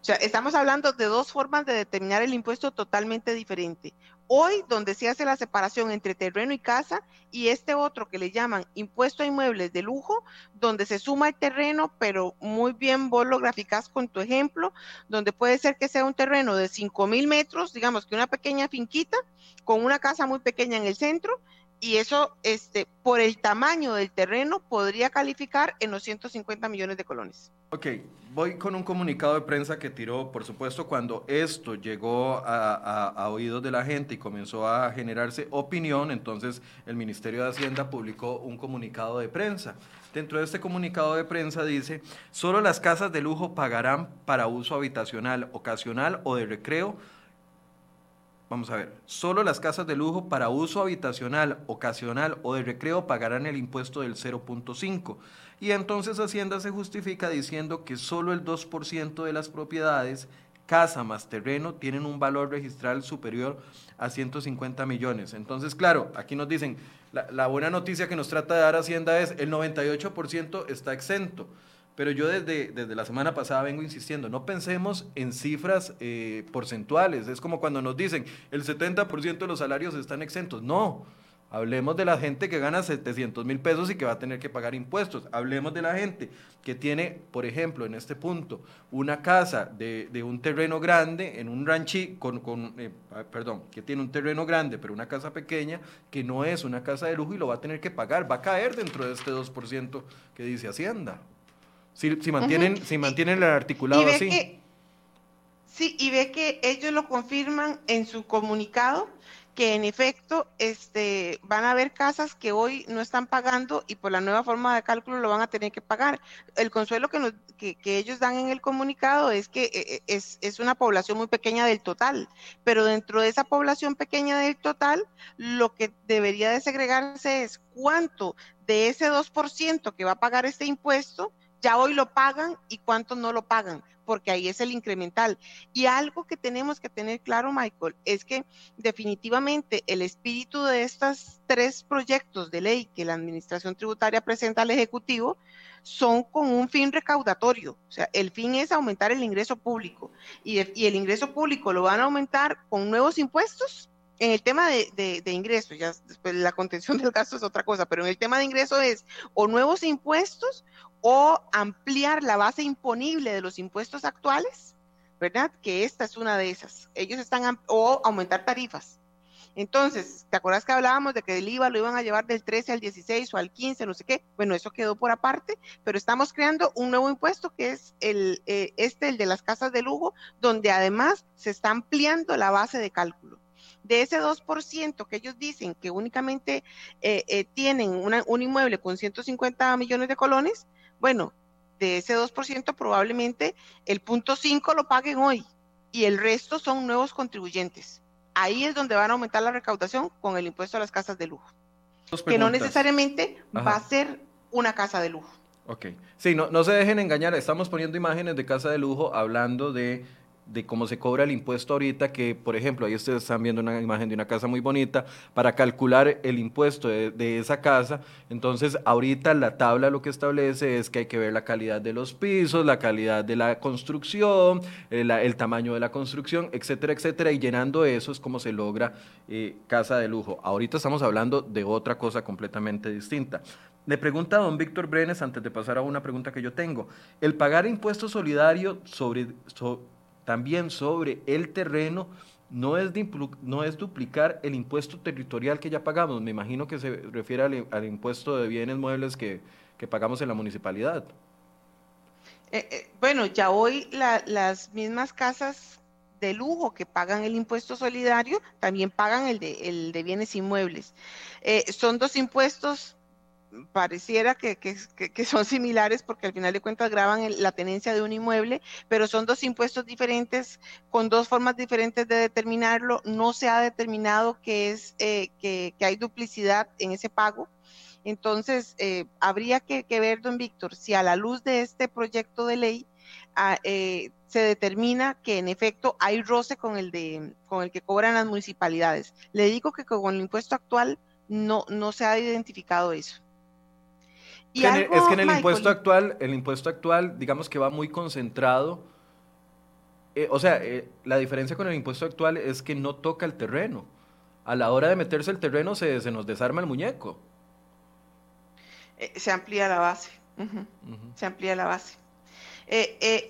O sea, estamos hablando de dos formas de determinar el impuesto totalmente diferente. Hoy, donde se hace la separación entre terreno y casa, y este otro que le llaman impuesto a inmuebles de lujo, donde se suma el terreno, pero muy bien vos lo graficás con tu ejemplo, donde puede ser que sea un terreno de 5 mil metros, digamos que una pequeña finquita, con una casa muy pequeña en el centro, y eso, este, por el tamaño del terreno, podría calificar en los 150 millones de colones. Ok, voy con un comunicado de prensa que tiró, por supuesto, cuando esto llegó a, oídos de la gente y comenzó a generarse opinión, entonces el Ministerio de Hacienda publicó un comunicado de prensa. Dentro de este comunicado de prensa dice, solo las casas de lujo pagarán para uso habitacional, ocasional o de recreo Vamos a ver, solo las casas de lujo para uso habitacional, ocasional o de recreo pagarán el impuesto del 0.5. Y entonces Hacienda se justifica diciendo que solo el 2% de las propiedades, casa más terreno, tienen un valor registral superior a 150 millones. Entonces, claro, aquí nos dicen, la, buena noticia que nos trata de dar Hacienda es el 98% está exento. Pero yo desde, desde la semana pasada vengo insistiendo, no pensemos en cifras eh, porcentuales. Es como cuando nos dicen, el 70% de los salarios están exentos. No, hablemos de la gente que gana 700 mil pesos y que va a tener que pagar impuestos. Hablemos de la gente que tiene, por ejemplo, en este punto, una casa de, un terreno grande, en un ranchi, con, con eh, ah, perdón, que tiene un terreno grande, pero una casa pequeña, que no es una casa de lujo y lo va a tener que pagar. Va a caer dentro de este 2% que dice Hacienda. Si, mantienen, si mantienen el articulado así. sí, y ve que ellos lo confirman en su comunicado que en efecto este, van a haber casas que hoy no están pagando y por la nueva forma de cálculo lo van a tener que pagar. El consuelo que, nos, que, ellos dan en el comunicado es que eh, eh, es, es, una población muy pequeña del total, pero dentro de esa población pequeña del total, lo que debería de segregarse es cuánto de ese 2% que va a pagar este impuesto ya hoy lo pagan y cuántos no lo pagan, porque ahí es el incremental. Y algo que tenemos que tener claro, Michael, es que definitivamente el espíritu de estos tres proyectos de ley que la Administración Tributaria presenta al Ejecutivo son con un fin recaudatorio. O sea, el fin es aumentar el ingreso público y, el ingreso público lo van a aumentar con nuevos impuestos en el tema de, de, ingresos, ya después la contención del gasto es otra cosa, pero en el tema de ingresos es o nuevos impuestos o ampliar la base imponible de los impuestos actuales, ¿verdad? Que esta es una de esas. Ellos están, o aumentar tarifas. Entonces, ¿te acuerdas que hablábamos de que el IVA lo iban a llevar del 13 al 16 o al 15, no sé qué? Bueno, eso quedó por aparte, pero estamos creando un nuevo impuesto que es el, eh, este, el de las casas de lujo, donde además se está ampliando la base de cálculo de ese 2% que ellos dicen que únicamente eh, eh, tienen un inmueble con 150 millones de colones, bueno, de ese 2% probablemente el punto 5 lo paguen hoy y el resto son nuevos contribuyentes. Ahí es donde van a aumentar la recaudación con el impuesto a las casas de lujo. Que no necesariamente va a ser una casa de lujo. Ok. Sí, no, no se dejen engañar. Estamos poniendo imágenes de casa de lujo hablando de de cómo se cobra el impuesto ahorita, que por ejemplo, ahí ustedes están viendo una imagen de una casa muy bonita, para calcular el impuesto de, esa casa, entonces ahorita la tabla lo que establece es que hay que ver la calidad de los pisos, la calidad de la construcción, el, eh, el tamaño de la construcción, etcétera, etcétera, y llenando eso es como se logra eh, casa de lujo. Ahorita estamos hablando de otra cosa completamente distinta. Le pregunta a don Víctor Brenes, antes de pasar a una pregunta que yo tengo, el pagar impuesto solidario sobre también sobre el terreno no es, no es duplicar el impuesto territorial que ya pagamos. Me imagino que se refiere al, impuesto de bienes muebles que, pagamos en la municipalidad. Eh, eh, bueno, ya hoy las mismas casas de lujo que pagan el impuesto solidario también pagan el de, el de bienes inmuebles. Eh, son dos impuestos pareciera que, son similares porque al final de cuentas graban la tenencia de un inmueble, pero son dos impuestos diferentes con dos formas diferentes de determinarlo. No se ha determinado que, es, eh, que, hay duplicidad en ese pago. Entonces, eh, habría que, ver, don Víctor, si a la luz de este proyecto de ley ah, eh, se determina que en efecto hay roce con el, de, con el que cobran las municipalidades. Le digo que con el impuesto actual no, no se ha identificado eso es que en el impuesto actual, el impuesto actual, digamos que va muy concentrado. Eh, o sea, eh, la diferencia con el impuesto actual es que no toca el terreno. A la hora de meterse el terreno se, se nos desarma el muñeco. Eh, se amplía la base. Se amplía la base.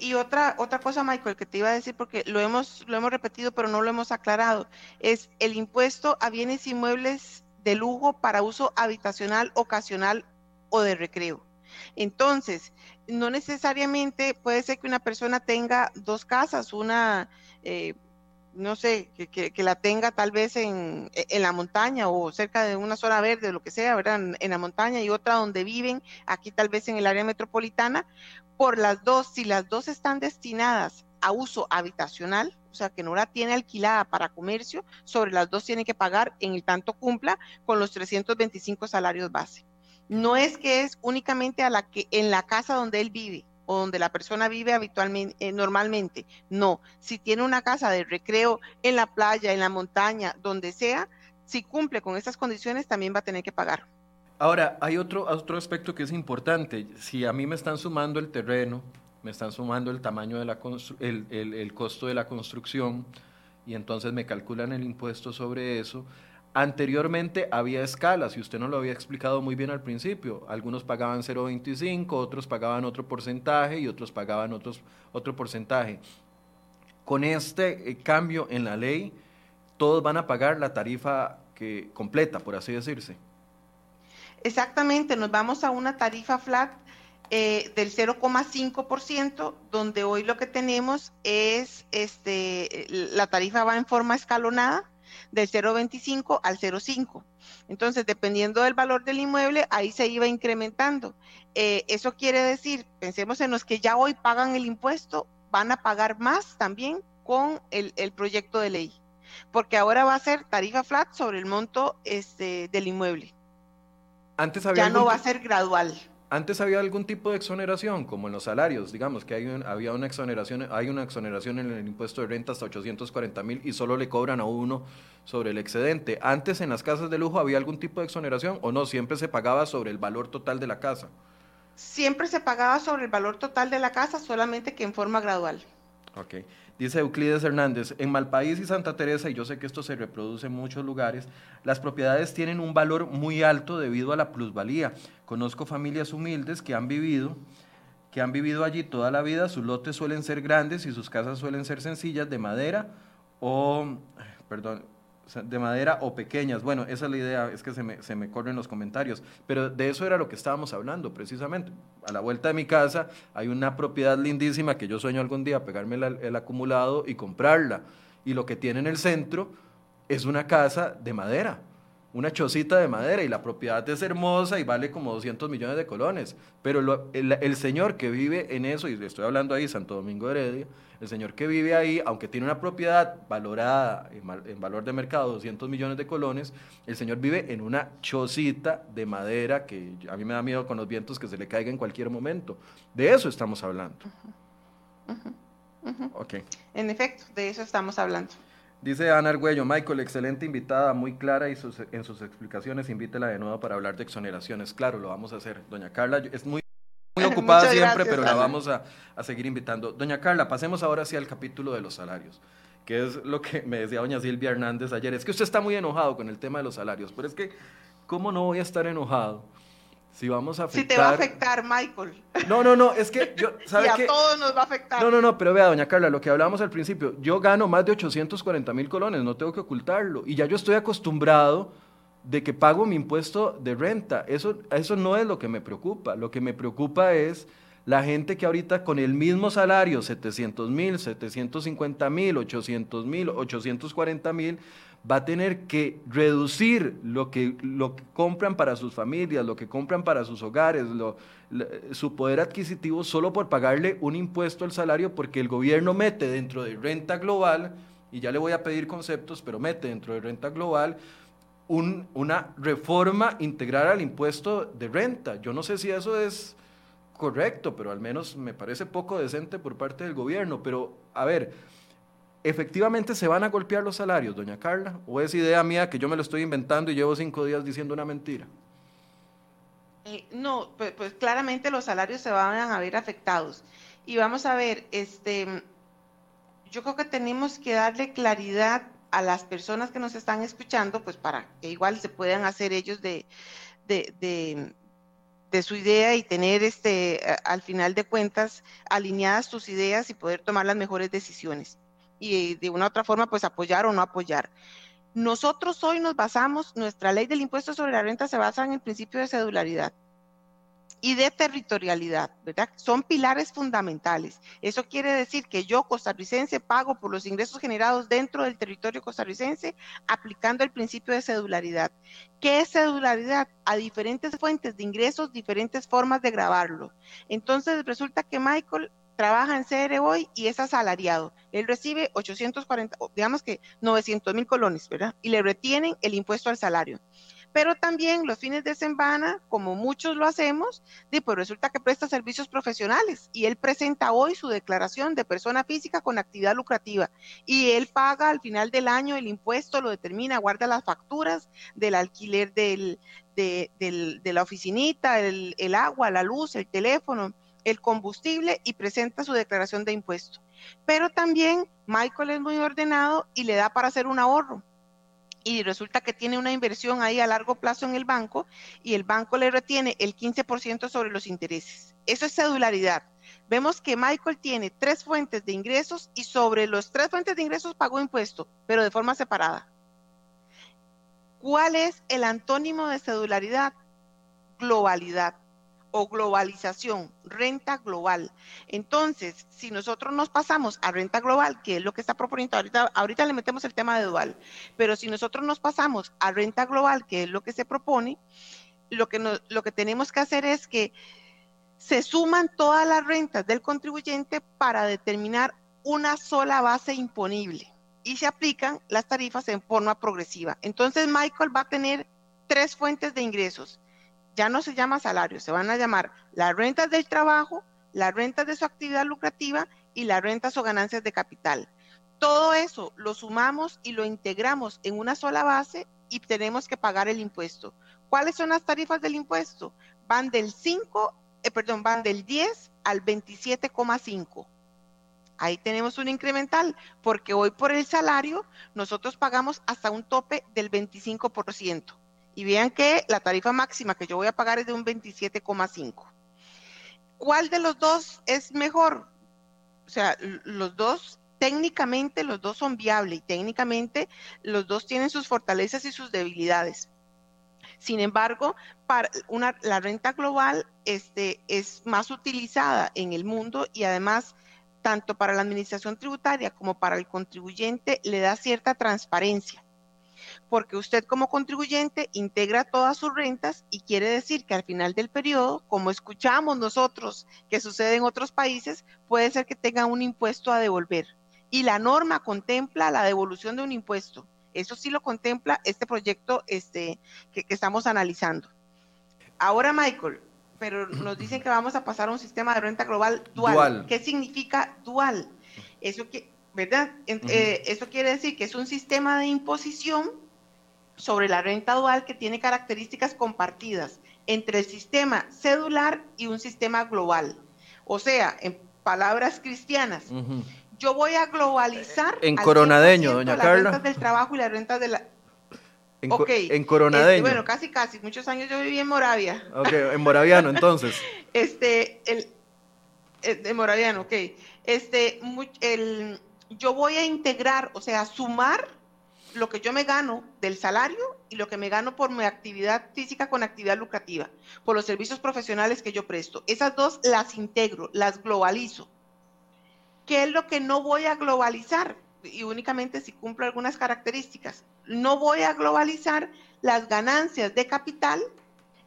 y otra, otra cosa, Michael, que te iba a decir, porque lo hemos, lo hemos repetido, pero no lo hemos aclarado, es el impuesto a bienes inmuebles de lujo para uso habitacional ocasional o de recreo. Entonces, no necesariamente puede ser que una persona tenga dos casas, una, eh, no sé, que, la tenga tal vez en, en, la montaña o cerca de una zona verde, o lo que sea, ¿verdad? En, la montaña y otra donde viven, aquí tal vez en el área metropolitana. Por las dos, si las dos están destinadas a uso habitacional, o sea, que no la tiene alquilada para comercio, sobre las dos tiene que pagar en el tanto cumpla con los 325 salarios base no es que es únicamente a la que en la casa donde él vive o donde la persona vive habitualmente, eh, normalmente. No, si tiene una casa de recreo en la playa, en la montaña, donde sea, si cumple con esas condiciones, también va a tener que pagar. Ahora, hay otro, otro aspecto que es importante. Si a mí me están sumando el terreno, me están sumando el tamaño de la el, el costo de la construcción y entonces me calculan el impuesto sobre eso, Anteriormente había escalas y usted nos lo había explicado muy bien al principio. Algunos pagaban 0.25, otros pagaban otro porcentaje y otros pagaban otros, otro porcentaje. Con este eh, cambio en la ley, todos van a pagar la tarifa que, completa, por así decirse. Exactamente, nos vamos a una tarifa flat eh, del 0,5%, donde hoy lo que tenemos es, este, la tarifa va en forma escalonada del 0,25 al 0,5. Entonces, dependiendo del valor del inmueble, ahí se iba incrementando. Eh, eso quiere decir, pensemos en los que ya hoy pagan el impuesto, van a pagar más también con el, proyecto de ley, porque ahora va a ser tarifa flat sobre el monto este, del inmueble. Antes ya no va a ser gradual. Antes había algún tipo de exoneración, como en los salarios, digamos que hay había una exoneración, hay una exoneración en el impuesto de renta hasta 840 mil y solo le cobran a uno sobre el excedente. Antes en las casas de lujo había algún tipo de exoneración o no, siempre se pagaba sobre el valor total de la casa. Siempre se pagaba sobre el valor total de la casa, solamente que en forma gradual. Ok. Dice Euclides Hernández, en Malpaís y Santa Teresa, y yo sé que esto se reproduce en muchos lugares, las propiedades tienen un valor muy alto debido a la plusvalía. Conozco familias humildes que han vivido, que han vivido allí toda la vida, sus lotes suelen ser grandes y sus casas suelen ser sencillas de madera o, perdón, de madera o pequeñas. Bueno, esa es la idea, es que se me, se me corren los comentarios. Pero de eso era lo que estábamos hablando, precisamente. A la vuelta de mi casa hay una propiedad lindísima que yo sueño algún día pegarme el acumulado y comprarla. Y lo que tiene en el centro es una casa de madera una chocita de madera y la propiedad es hermosa y vale como 200 millones de colones. Pero el, señor que vive en eso, y le estoy hablando ahí, Santo Domingo Heredia, el señor que vive ahí, aunque tiene una propiedad valorada en, valor de mercado 200 millones de colones, el señor vive en una chocita de madera que a mí me da miedo con los vientos que se le caiga en cualquier momento. De eso estamos hablando. En efecto, de eso estamos hablando. Dice Ana Argüello, Michael, excelente invitada, muy clara y en sus explicaciones invítela de nuevo para hablar de exoneraciones. Claro, lo vamos a hacer. Doña Carla es muy, muy ocupada siempre, pero la vamos a, a, seguir invitando. Doña Carla, pasemos ahora hacia el capítulo de los salarios, que es lo que me decía doña Silvia Hernández ayer. Es que usted está muy enojado con el tema de los salarios, pero es que, ¿cómo no voy a estar enojado? Si vamos a afectar... Si te va a afectar, Michael. No, no, no, es que yo... ¿sabe y a todos nos va a afectar. No, no, no, pero vea, doña Carla, lo que hablábamos al principio, yo gano más de 840 mil colones, no tengo que ocultarlo, y ya yo estoy acostumbrado de que pago mi impuesto de renta. Eso, eso no es lo que me preocupa, lo que me preocupa es la gente que ahorita con el mismo salario, 700 mil, 750 mil, 800 mil, 840 mil, va a tener que reducir lo que, lo que compran para sus familias, lo que compran para sus hogares, su poder adquisitivo solo por pagarle un impuesto al salario porque el gobierno mete dentro de renta global, y ya le voy a pedir conceptos, pero mete dentro de renta global un, una reforma integral al impuesto de renta. Yo no sé si eso es correcto, pero al menos me parece poco decente por parte del gobierno. Pero, a ver, ¿Efectivamente se van a golpear los salarios, doña Carla? ¿O es idea mía que yo me lo estoy inventando y llevo cinco días diciendo una mentira? Eh, no, pues, pues, claramente los salarios se van a ver afectados. Y vamos a ver, este, yo creo que tenemos que darle claridad a las personas que nos están escuchando, pues para que igual se puedan hacer ellos de, de, de, de su idea y tener este, al final de cuentas alineadas tus ideas y poder tomar las mejores decisiones y de una u otra forma pues apoyar o no apoyar. Nosotros hoy nos basamos, nuestra ley del impuesto sobre la renta se basa en el principio de cedularidad y de territorialidad, ¿verdad? Son pilares fundamentales. Eso quiere decir que yo, costarricense, pago por los ingresos generados dentro del territorio costarricense aplicando el principio de cedularidad. ¿Qué es cedularidad? A diferentes fuentes de ingresos, diferentes formas de grabarlo. Entonces resulta que Michael trabaja en CR hoy y es asalariado. Él recibe 840, digamos que 900 mil colones, ¿verdad? Y le retienen el impuesto al salario. Pero también los fines de semana, como muchos lo hacemos, pues resulta que presta servicios profesionales y él presenta hoy su declaración de persona física con actividad lucrativa y él paga al final del año el impuesto, lo determina, guarda las facturas del alquiler del, de, la oficinita, el agua, la luz, el teléfono, el combustible y presenta su declaración de impuesto. Pero también Michael es muy ordenado y le da para hacer un ahorro. Y resulta que tiene una inversión ahí a largo plazo en el banco y el banco le retiene el 15% sobre los intereses. Eso es cedularidad. Vemos que Michael tiene tres fuentes de ingresos y sobre los tres fuentes de ingresos pagó impuesto, pero de forma separada. ¿Cuál es el antónimo de cedularidad? Globalidad o globalización, renta global. Entonces, si nosotros nos pasamos a renta global, que es lo que está proponiendo ahorita, ahorita le metemos el tema de dual, pero si nosotros nos pasamos a renta global, que es lo que se propone, lo que, lo que tenemos que hacer es que se suman todas las rentas del contribuyente para determinar una sola base imponible y se aplican las tarifas en forma progresiva. Entonces, Michael va a tener tres fuentes de ingresos ya no se llama salario, se van a llamar las rentas del trabajo, las rentas de su actividad lucrativa y las rentas o ganancias de capital. Todo eso lo sumamos y lo integramos en una sola base y tenemos que pagar el impuesto. ¿Cuáles son las tarifas del impuesto? Van del 5, eh, perdón, van del 10 al 27,5. Ahí tenemos un incremental, porque hoy por el salario nosotros pagamos hasta un tope del 25% y vean que la tarifa máxima que yo voy a pagar es de un 27,5. ¿Cuál de los dos es mejor? O sea, los dos, técnicamente los dos son viables y técnicamente los dos tienen sus fortalezas y sus debilidades. Sin embargo, para una, la renta global este, es más utilizada en el mundo y además tanto para la administración tributaria como para el contribuyente le da cierta transparencia porque usted como contribuyente integra todas sus rentas y quiere decir que al final del periodo, como escuchamos nosotros que sucede en otros países, puede ser que tenga un impuesto a devolver. Y la norma contempla la devolución de un impuesto. Eso sí lo contempla este proyecto este, que, estamos analizando. Ahora, Michael, pero nos dicen que vamos a pasar a un sistema de renta global dual. dual. ¿Qué significa dual? Eso que, ¿verdad? Eh, eso quiere decir que es un sistema de imposición sobre la renta dual que tiene características compartidas entre el sistema cedular y un sistema global. O sea, en palabras cristianas, yo voy a globalizar en coronadeño, doña Carla. Las rentas del trabajo y las rentas de la en, en coronadeño. Este, bueno, casi casi, muchos años yo viví en Moravia. Ok, en moraviano entonces. este, el, el de moraviano, ok. Este, el, yo voy a integrar, o sea, sumar lo que yo me gano del salario y lo que me gano por mi actividad física con actividad lucrativa, por los servicios profesionales que yo presto. Esas dos las integro, las globalizo. ¿Qué es lo que no voy a globalizar? Y únicamente si cumplo algunas características. No voy a globalizar las ganancias de capital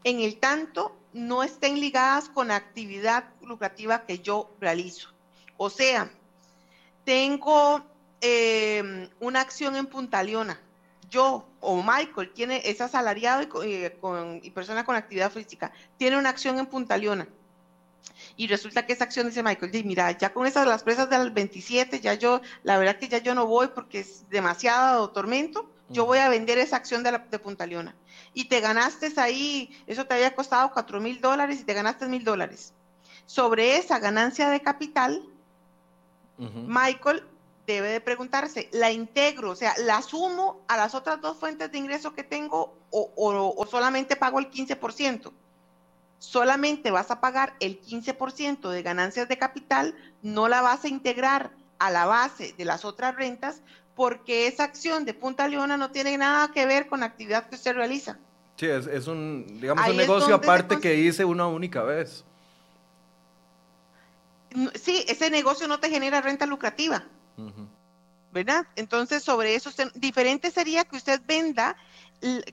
en el tanto no estén ligadas con actividad lucrativa que yo realizo. O sea, tengo eh, una acción en Punta Leona, yo o Michael tiene, es asalariado y, eh, con, y persona con actividad física, tiene una acción en Punta Leona. Y resulta que esa acción dice Michael, mira, ya con esas las presas del 27, ya yo, la verdad que ya yo no voy porque es demasiado tormento, yo voy a vender esa acción de, la, de Punta Leona. Y te ganaste ahí, eso te había costado cuatro mil dólares y te ganaste mil dólares. Sobre esa ganancia de capital, Michael debe de preguntarse, ¿la integro? O sea, ¿la sumo a las otras dos fuentes de ingreso que tengo o, solamente pago el 15%? Solamente vas a pagar el 15% de ganancias de capital, no la vas a integrar a la base de las otras rentas porque esa acción de Punta Leona no tiene nada que ver con la actividad que usted realiza. Sí, es, un, digamos, un negocio aparte que hice una única vez. Sí, ese negocio no te genera renta lucrativa. ¿Verdad? Entonces, sobre eso, diferente sería que usted venda,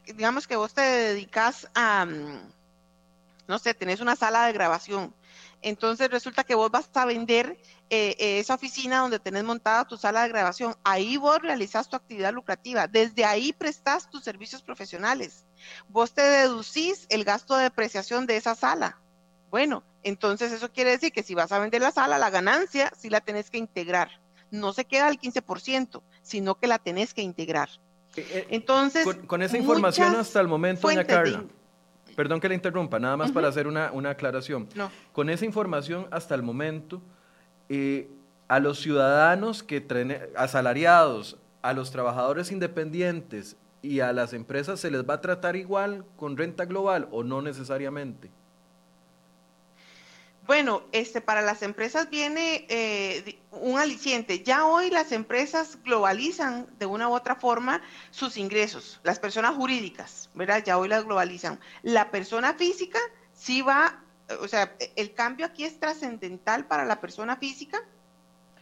digamos que vos te dedicas a, mm, no sé, tenés una sala de grabación. Entonces resulta que vos vas a vender eh, eh, esa oficina donde tenés montada tu sala de grabación. Ahí vos realizás tu actividad lucrativa. Desde ahí prestás tus servicios profesionales. Vos te deducís el gasto de depreciación de esa sala. Bueno, entonces eso quiere decir que si vas a vender la sala, la ganancia sí la tenés que integrar no se queda al 15%, sino que la tenés que integrar. Eh, eh, Entonces, con, esa información hasta el momento, doña Carla, perdón que le interrumpa, nada más para hacer una, aclaración. Con esa información hasta el momento, eh, a los ciudadanos que asalariados, a los trabajadores independientes y a las empresas se les va a tratar igual con renta global o no necesariamente. Bueno, este, para las empresas viene eh, un aliciente. Ya hoy las empresas globalizan de una u otra forma sus ingresos. Las personas jurídicas, ¿verdad? Ya hoy las globalizan. La persona física sí va, o sea, el cambio aquí es trascendental para la persona física.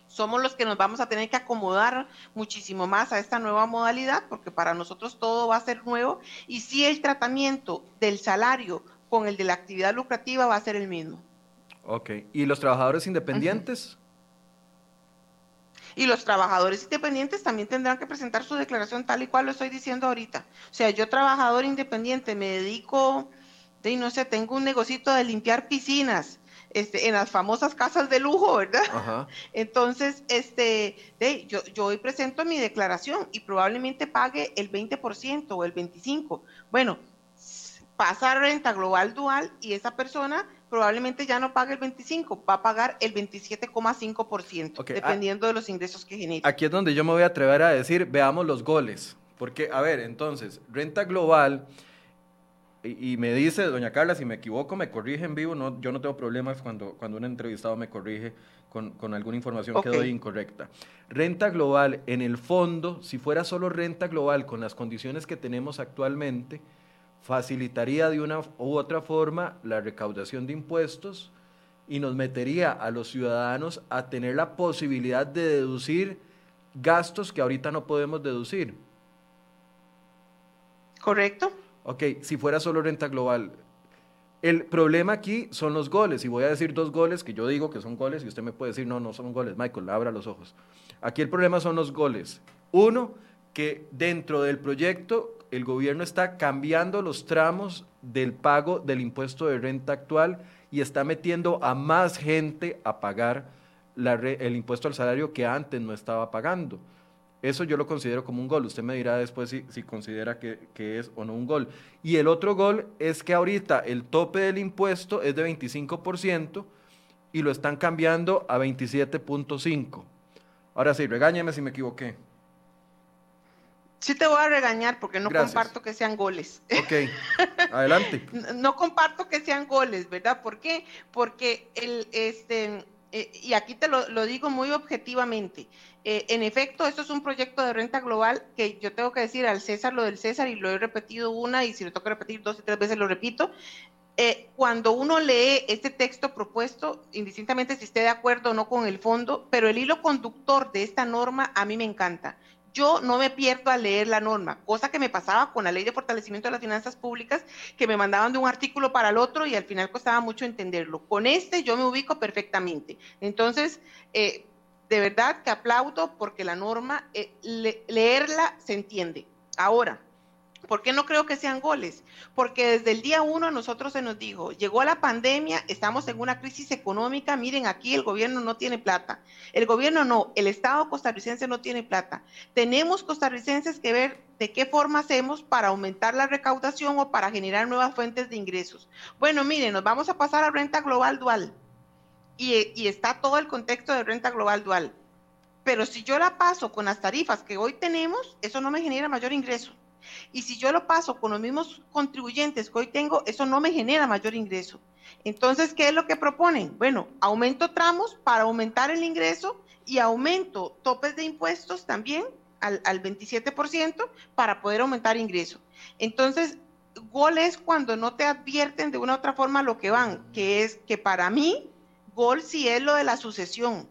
Somos los que nos vamos a tener que acomodar muchísimo más a esta nueva modalidad, porque para nosotros todo va a ser nuevo. Y sí el tratamiento del salario con el de la actividad lucrativa va a ser el mismo. Ok, ¿y los trabajadores independientes? Y los trabajadores independientes también tendrán que presentar su declaración tal y cual lo estoy diciendo ahorita. O sea, yo trabajador independiente me dedico, de, no sé, tengo un negocito de limpiar piscinas, este, en las famosas casas de lujo, ¿verdad? Ajá. Entonces, este, de, yo, yo hoy presento mi declaración y probablemente pague el 20% o el 25%. Bueno, pasa renta global dual y esa persona probablemente ya no pague el 25, va a pagar el 27,5%, ah, dependiendo de los ingresos que genere. Aquí es donde yo me voy a atrever a decir, veamos los goles, porque, a ver, entonces, renta global, y, me dice, doña Carla, si me equivoco, me corrige en vivo, no, yo no tengo problemas cuando, cuando un entrevistado me corrige con, con alguna información que doy incorrecta. Renta global, en el fondo, si fuera solo renta global con las condiciones que tenemos actualmente, facilitaría de una u otra forma la recaudación de impuestos y nos metería a los ciudadanos a tener la posibilidad de deducir gastos que ahorita no podemos deducir. ¿Correcto? Ok, si fuera solo renta global. El problema aquí son los goles, y voy a decir dos goles que yo digo que son goles, y usted me puede decir, no, no son goles. Michael, abra los ojos. Aquí el problema son los goles. Uno, que dentro del proyecto el gobierno está cambiando los tramos del pago del impuesto de renta actual y está metiendo a más gente a pagar el impuesto al salario que antes no estaba pagando. Eso yo lo considero como un gol. Usted me dirá después si, considera que, que, es o no un gol. Y el otro gol es que ahorita el tope del impuesto es de 25% y lo están cambiando a 27.5%. Ahora sí, regáñeme si me equivoqué. Sí te voy a regañar porque no comparto que sean goles. Ok, adelante. no, comparto que sean goles, ¿verdad? ¿Por qué? Porque el, este, eh, y aquí te lo, digo muy objetivamente, eh, en efecto, esto es un proyecto de renta global que yo tengo que decir al César lo del César y lo he repetido una y si lo toca repetir dos y tres veces lo repito. Eh, cuando uno lee este texto propuesto, indistintamente si esté de acuerdo o no con el fondo, pero el hilo conductor de esta norma a mí me encanta yo no me pierdo a leer la norma, cosa que me pasaba con la ley de fortalecimiento de las finanzas públicas, que me mandaban de un artículo para el otro y al final costaba mucho entenderlo. Con este yo me ubico perfectamente. Entonces, eh, de verdad que aplaudo porque la norma, eh, leerla se entiende. Ahora, ¿Por qué no creo que sean goles? Porque desde el día uno a nosotros se nos dijo, llegó la pandemia, estamos en una crisis económica, miren aquí el gobierno no tiene plata. El gobierno no, el Estado costarricense no tiene plata. Tenemos costarricenses que ver de qué forma hacemos para aumentar la recaudación o para generar nuevas fuentes de ingresos. Bueno, miren, nos vamos a pasar a renta global dual. Y, y está todo el contexto de renta global dual. Pero si yo la paso con las tarifas que hoy tenemos, eso no me genera mayor ingreso. Y si yo lo paso con los mismos contribuyentes que hoy tengo, eso no me genera mayor ingreso. Entonces, ¿qué es lo que proponen? Bueno, aumento tramos para aumentar el ingreso y aumento topes de impuestos también al, 27% para poder aumentar ingreso. Entonces, gol es cuando no te advierten de una u otra forma lo que van, que es que para mí, gol sí es lo de la sucesión.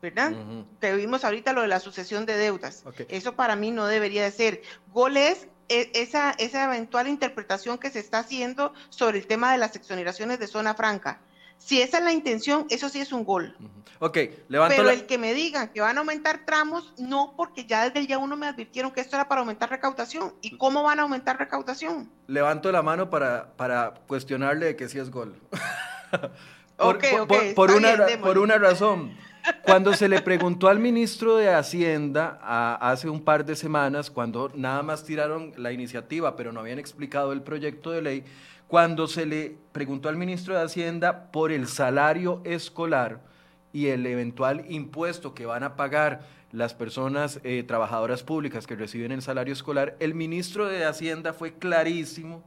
¿Verdad? Te vimos ahorita lo de la sucesión de deudas. Eso para mí no debería de ser. Gol es e, esa, esa eventual interpretación que se está haciendo sobre el tema de las exoneraciones de zona franca. Si esa es la intención, eso sí es un gol. Ok, levanto Pero el que me digan que van a aumentar tramos, no, porque ya desde el día uno me advirtieron que esto era para aumentar recaudación. ¿Y cómo van a aumentar recaudación? Levanto la mano para, para cuestionarle de que sí es gol. por, por, una, por una razón cuando se le preguntó al ministro de Hacienda hace un par de semanas, cuando nada más tiraron la iniciativa, pero no habían explicado el proyecto de ley, cuando se le preguntó al ministro de Hacienda por el salario escolar y el eventual impuesto que van a pagar las personas eh, trabajadoras públicas que reciben el salario escolar, el ministro de Hacienda fue clarísimo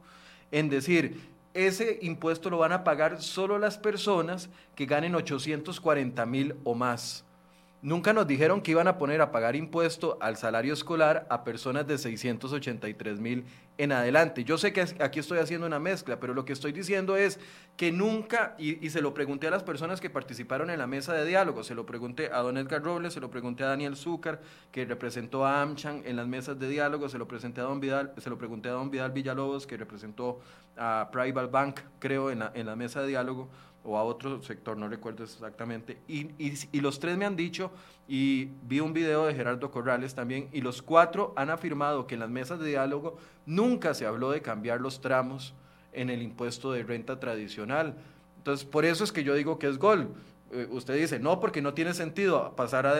en decir, ese impuesto lo van a pagar solo las personas que ganen 840 mil o más. Nunca nos dijeron que iban a poner a pagar impuesto al salario escolar a personas de 683 mil en adelante. Yo sé que aquí estoy haciendo una mezcla, pero lo que estoy diciendo es que nunca, y, se lo pregunté a las personas que participaron en la mesa de diálogo, se lo pregunté a don Edgar Robles, se lo pregunté a Daniel Zúcar, que representó a AmCham en las mesas de diálogo, se lo presenté a don Vidal, se lo pregunté a don Vidal Villalobos, que representó a Private Bank, creo, en la, en la mesa de diálogo o a otro sector, no recuerdo exactamente. Y, y, los tres me han dicho, y vi un video de Gerardo Corrales también, y los cuatro han afirmado que en las mesas de diálogo nunca se habló de cambiar los tramos en el impuesto de renta tradicional. Entonces, por eso es que yo digo que es gol. Eh, usted dice, no, porque no tiene sentido pasar a,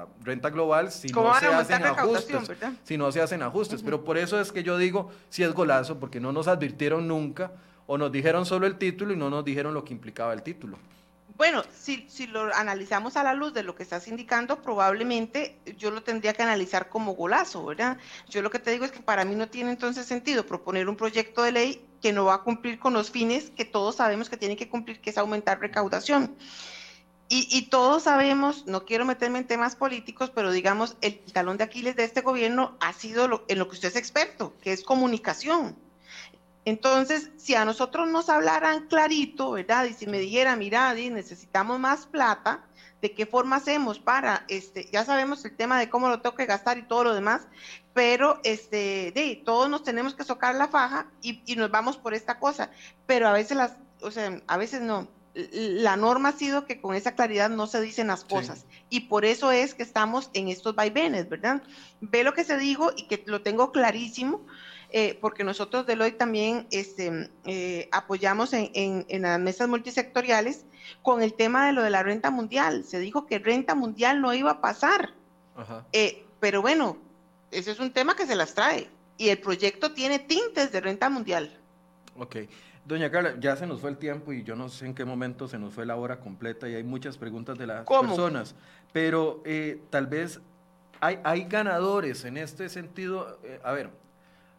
a, renta global si no se hacen ajustes. Si no se hacen ajustes. Pero por eso es que yo digo, si es golazo, porque no nos advirtieron nunca o nos dijeron solo el título y no nos dijeron lo que implicaba el título. Bueno, si, si lo analizamos a la luz de lo que estás indicando, probablemente yo lo tendría que analizar como golazo, ¿verdad? Yo lo que te digo es que para mí no tiene entonces sentido proponer un proyecto de ley que no va a cumplir con los fines que todos sabemos que tiene que cumplir, que es aumentar recaudación. Y, y, todos sabemos, no quiero meterme en temas políticos, pero digamos, el talón de Aquiles de este gobierno ha sido en lo que usted es experto, que es comunicación. Entonces, si a nosotros nos hablaran clarito, ¿verdad? Y si me dijera, mira, necesitamos más plata, ¿de qué forma hacemos para, este, ya sabemos el tema de cómo lo tengo que gastar y todo lo demás, pero este, de, todos nos tenemos que socar la faja y, y nos vamos por esta cosa, pero a veces las, o sea, a veces no, la norma ha sido que con esa claridad no se dicen las cosas y por eso es que estamos en estos vaivenes, ¿verdad? Ve lo que se dijo y que lo tengo clarísimo, eh, porque nosotros Deloitte también este, eh, apoyamos en, en, las mesas multisectoriales con el tema de lo de la renta mundial. Se dijo que renta mundial no iba a pasar, eh, pero bueno, ese es un tema que se las trae y el proyecto tiene tintes de renta mundial. Ok. Doña Carla, ya se nos fue el tiempo y yo no sé en qué momento se nos fue la hora completa y hay muchas preguntas de las personas, pero tal vez hay, hay, ganadores en este sentido. A ver,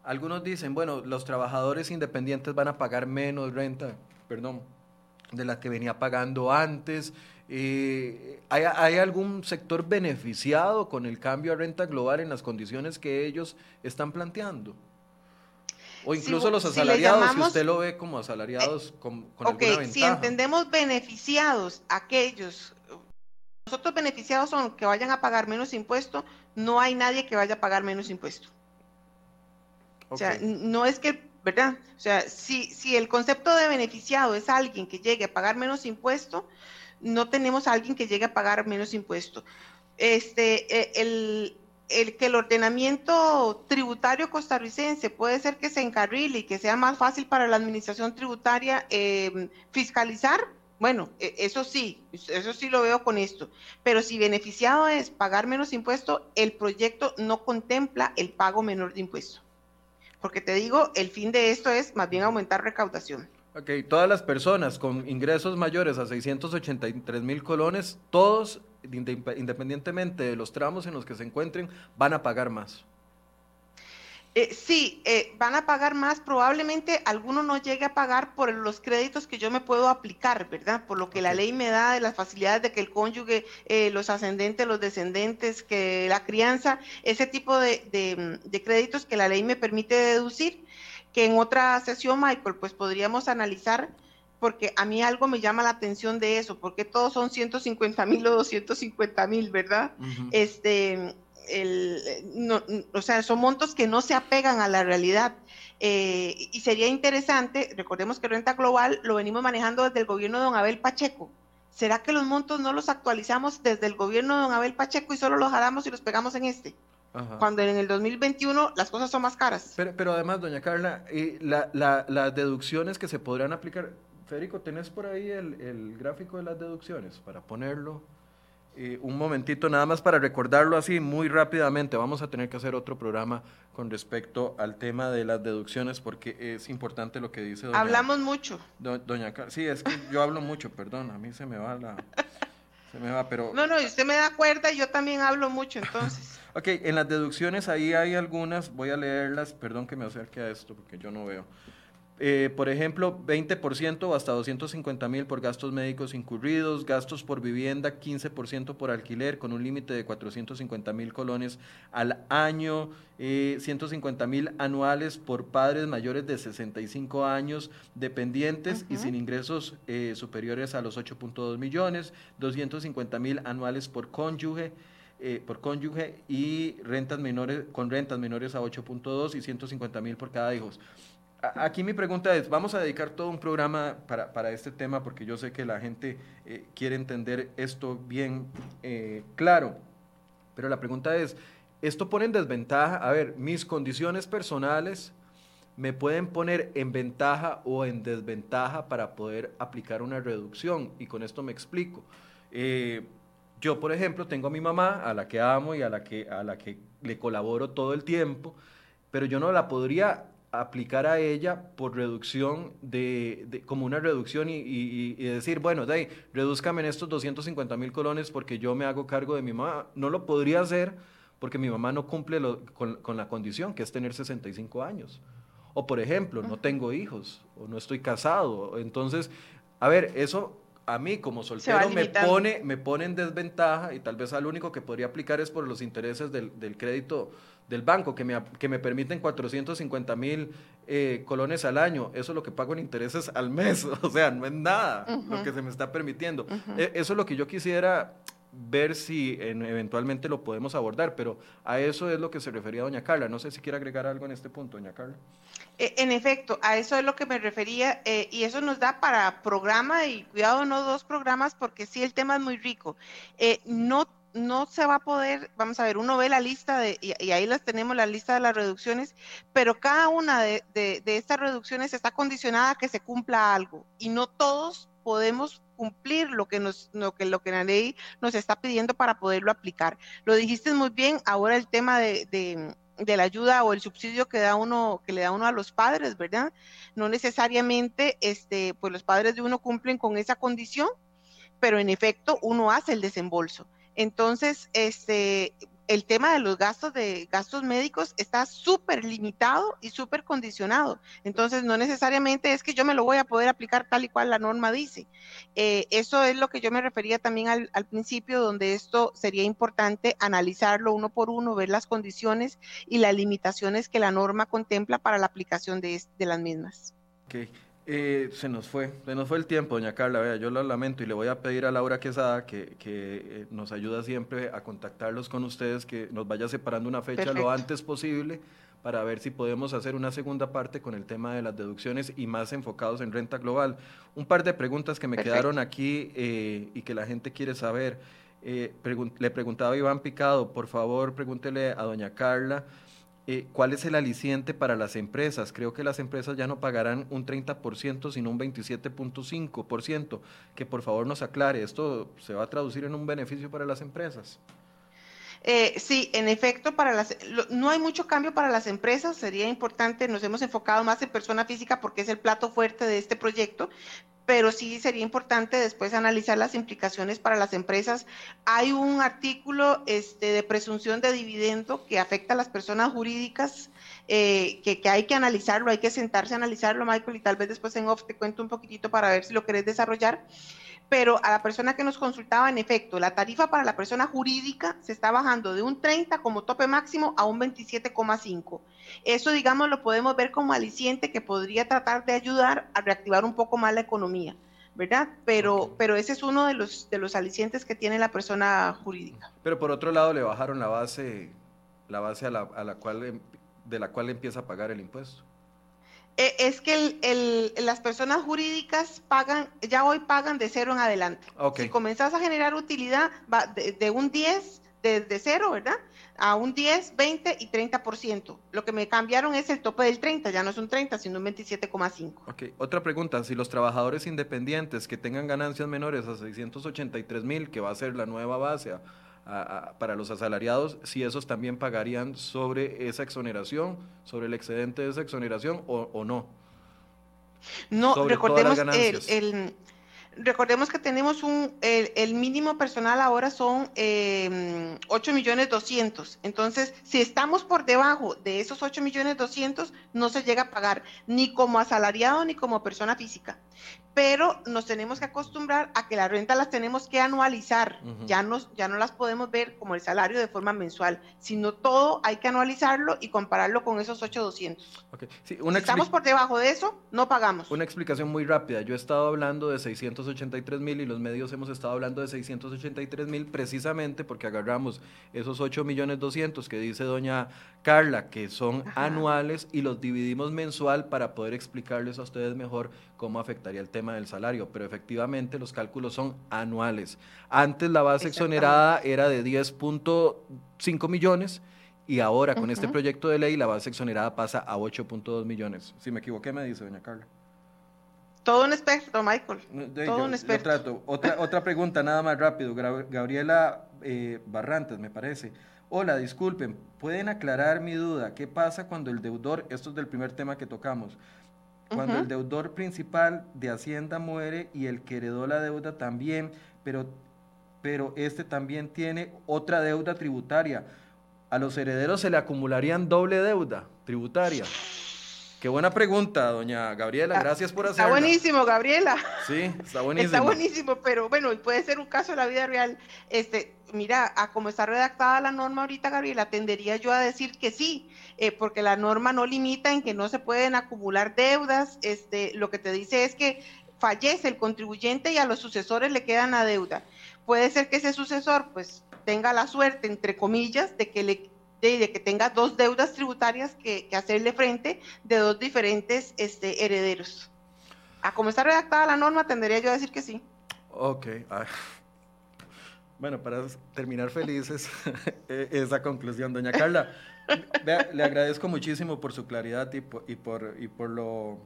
algunos dicen, bueno, los trabajadores independientes van a pagar menos renta, perdón, de la que venía pagando antes. Eh, ¿hay, ¿hay, algún sector beneficiado con el cambio a renta global en las condiciones que ellos están planteando? O incluso los asalariados, si, usted lo ve como asalariados eh, con, con alguna ventaja. Si entendemos beneficiados, aquellos, nosotros beneficiados son que vayan a pagar menos impuesto, no hay nadie que vaya a pagar menos impuesto. O sea, no es que, ¿verdad? O sea, si, si el concepto de beneficiado es alguien que llegue a pagar menos impuesto, no tenemos a alguien que llegue a pagar menos impuesto. Este, el, el que el ordenamiento tributario costarricense puede ser que se encarrile y que sea más fácil para la administración tributaria em, fiscalizar, bueno, e, eso sí, eso sí lo veo con esto. Pero si beneficiado es pagar menos impuesto, el proyecto no contempla el pago menor de impuesto. Porque te digo, el fin de esto es más bien aumentar recaudación. Ok, todas las personas con ingresos mayores a 683 mil colones, todos independientemente de los tramos en los que se encuentren, van a pagar más. Eh, sí, eh, van a pagar más, probablemente alguno no llegue a pagar por los créditos que yo me puedo aplicar, ¿verdad? Por lo que la ley me da de las facilidades de que el cónyuge, eh, los ascendentes, los descendentes, que la crianza, ese tipo de, de créditos que la ley me permite deducir, que en otra sesión, Michael, pues podríamos analizar porque a mí algo me llama la atención de eso, porque todos son 150 mil o 250 mil, ¿verdad? Este, el, o sea, son montos que no se apegan a la realidad. Eh, y sería interesante, recordemos que Renta Global lo venimos manejando desde el gobierno de don Abel Pacheco. ¿Será que los montos no los actualizamos desde el gobierno de don Abel Pacheco y solo los jalamos y los pegamos en este? Cuando en el 2021 las cosas son más caras. Pero, pero además, doña Carla, eh, la, la, las deducciones que se podrán aplicar, Federico, ¿tenés por ahí el, gráfico de las deducciones para ponerlo? Eh, un momentito nada más para recordarlo así muy rápidamente. Vamos a tener que hacer otro programa con respecto al tema de las deducciones porque es importante lo que dice doña Hablamos mucho. doña sí, es que yo hablo mucho, perdón, a mí se me va la... Se me va, pero... No, no, usted me da cuerda y yo también hablo mucho entonces. ok, en las deducciones ahí hay algunas, voy a leerlas, perdón que me acerque a esto porque yo no veo. Eh, por ejemplo, 20% o hasta 250 mil por gastos médicos incurridos, gastos por vivienda, 15% por alquiler, con un límite de 450 mil colones al año, 150 eh, mil anuales por padres mayores de 65 años, dependientes y sin ingresos eh, superiores a los 8.2 millones, 250 mil anuales por cónyuge. por cónyuge y rentas menores con rentas menores a 8.2 y 150 mil por cada hijo aquí mi pregunta es, vamos a dedicar todo un programa para, este tema porque yo sé que la gente eh, quiere entender esto bien eh, claro, pero la pregunta es, ¿esto pone en desventaja? A ver, mis condiciones personales me pueden poner en ventaja o en desventaja para poder aplicar una reducción y con esto me explico. Eh, yo, por ejemplo, tengo a mi mamá, a la que amo y a la que, a la que le colaboro todo el tiempo, pero yo no la podría aplicar a ella por reducción de, como una reducción y, decir, bueno, de ahí, reduzcame en estos 250 mil colones porque yo me hago cargo de mi mamá. No lo podría hacer porque mi mamá no cumple con, la condición, que es tener 65 años. O por ejemplo, no tengo hijos o no estoy casado. Entonces, a ver, eso a mí como soltero me pone, me pone en desventaja y tal vez al único que podría aplicar es por los intereses del, del crédito del banco que me, que me permiten 450 mil eh, colones al año. Eso es lo que pago en intereses al mes. O sea, no es nada lo que se me está permitiendo. E, eso es lo que yo quisiera ver si eventualmente lo podemos abordar, pero a eso es lo que se refería doña Carla. No sé si quiere agregar algo en este punto, doña Carla. Eh, en efecto, a eso es lo que me refería eh, y eso nos da para programa y cuidado, no dos programas, porque sí, el tema es muy rico. Eh, no no se va a poder, vamos a ver, uno ve la lista de, y, ahí las tenemos, la lista de las reducciones, pero cada una de, de, estas reducciones está condicionada a que se cumpla algo y no todos podemos cumplir lo que nos lo que la ley nos está pidiendo para poderlo aplicar. Lo dijiste muy bien, ahora el tema de, de la ayuda o el subsidio que da uno que le da uno a los padres, ¿verdad? No necesariamente este pues los padres de uno cumplen con esa condición, pero en efecto uno hace el desembolso. Entonces, este el tema de los gastos de gastos médicos está súper limitado y súper condicionado. Entonces, no necesariamente es que yo me lo voy a poder aplicar tal y cual la norma dice. Eh, eso es lo que yo me refería también al, principio, donde esto sería importante analizarlo uno por uno, ver las condiciones y las limitaciones que la norma contempla para la aplicación de, las mismas. Okay. Eh, se nos fue, se nos fue el tiempo, doña Carla. Vea, yo lo lamento y le voy a pedir a Laura Quesada que, que eh, nos ayuda siempre a contactarlos con ustedes, que nos vaya separando una fecha lo antes posible para ver si podemos hacer una segunda parte con el tema de las deducciones y más enfocados en renta global. Un par de preguntas que me quedaron aquí eh, y que la gente quiere saber. le preguntaba Iván Picado, por favor, pregúntele a doña Carla eh, ¿cuál es el aliciente para las empresas? Creo que las empresas ya no pagarán un 30%, sino un 27.5%. Que por favor nos aclare, ¿esto se va a traducir en un beneficio para las empresas? Eh, sí, en efecto, para las, no hay mucho cambio para las empresas. Sería importante, nos hemos enfocado más en persona física porque es el plato fuerte de este proyecto, pero sí sería importante después analizar las implicaciones para las empresas. Hay un artículo este, de presunción de dividendo que afecta a las personas jurídicas, eh, que, que, hay que analizarlo, hay que sentarse a analizarlo, Michael, y tal vez después en off te cuento un poquitito para ver si lo querés desarrollar pero a la persona que nos consultaba, en efecto, la tarifa para la persona jurídica se está bajando de un 30 como tope máximo a un 27,5. Eso, digamos, lo podemos ver como aliciente que podría tratar de ayudar a reactivar un poco más la economía, ¿verdad? Pero, pero ese es uno de los, de los alicientes que tiene la persona jurídica. Pero por otro lado, le bajaron la base, la base a la, a la cual, de la cual empieza a pagar el impuesto. Eh, es que el, las personas jurídicas pagan, ya hoy pagan de cero en adelante. Si comenzás a generar utilidad, va de, un 10, desde cero, ¿verdad? A un 10, 20 y 30%. Lo que me cambiaron es el tope del 30, ya no es un 30, sino un 27,5. Ok, otra pregunta, si los trabajadores independientes que tengan ganancias menores a 683 mil, que va a ser la nueva base, para los asalariados, si esos también pagarían sobre esa exoneración, sobre el excedente de esa exoneración o, no. No, recordemos el, recordemos que tenemos un, el, mínimo personal ahora son eh, 8 millones 200. Entonces, si estamos por debajo de esos 8 millones 200, no se llega a pagar ni como asalariado ni como persona física pero nos tenemos que acostumbrar a que la renta las tenemos que anualizar, ya, nos, ya no las podemos ver como el salario de forma mensual, sino todo hay que anualizarlo y compararlo con esos 8,200. Okay. si estamos por debajo de eso, no pagamos. Una explicación muy rápida, yo he estado hablando de 683 mil y los medios hemos estado hablando de 683 mil precisamente porque agarramos esos 8 millones 200 que dice doña Carla, que son anuales y los dividimos mensual para poder explicarles a ustedes mejor cómo afectaría el tema del salario, pero efectivamente los cálculos son anuales. Antes la base exonerada era de 10.5 millones y ahora con este proyecto de ley la base exonerada pasa a 8.2 millones. Si me equivoqué, me dice doña Carla. Todo un espectro, Michael. Todo un espectro. Otra, otra pregunta, nada más rápido. Gabriela eh, Barrantes, me parece. Hola, disculpen, ¿pueden aclarar mi duda? ¿Qué pasa cuando el deudor, esto es del primer tema que tocamos, cuando el deudor principal de Hacienda muere y el que heredó la deuda también, pero, pero este también tiene otra deuda tributaria. A los herederos se le acumularían doble deuda tributaria. Qué buena pregunta, doña Gabriela. Gracias por hacerla. Está buenísimo, Gabriela. Sí, está buenísimo. Está buenísimo, pero bueno, puede ser un caso de la vida real. Este, mira, a como está redactada la norma ahorita, Gabriela, tendería yo a decir que sí, eh, porque la norma no limita en que no se pueden acumular deudas. Este, lo que te dice es que fallece el contribuyente y a los sucesores le queda la deuda. Puede ser que ese sucesor pues tenga la suerte, entre comillas, de que le que tenga dos deudas tributarias que, hacerle frente de dos diferentes este, herederos. A como está redactada la norma, tendría yo a decir que sí. Ok. Bueno, para terminar felices, e, esa conclusión, doña Carla. le agradezco muchísimo por su claridad y por, y por, y por lo,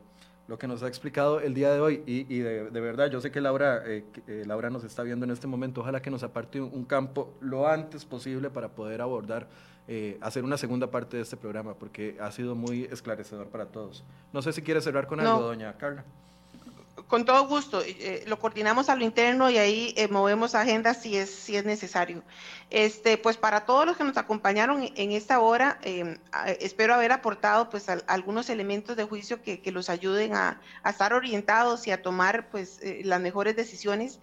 lo, que nos ha explicado el día de hoy. Y, y de, verdad, yo sé que Laura, eh, eh, Laura nos está viendo en este momento. Ojalá que nos aparte un, campo lo antes posible para poder abordar, eh, hacer una segunda parte de este programa, porque ha sido muy esclarecedor para todos. No sé si quiere cerrar con algo, doña Carla con todo gusto, eh, lo coordinamos a lo interno y ahí eh, movemos agendas si es, si es necesario. Este, pues para todos los que nos acompañaron en esta hora, em, espero haber aportado pues algunos elementos de juicio que, los ayuden a, estar orientados y a tomar pues eh, las mejores decisiones.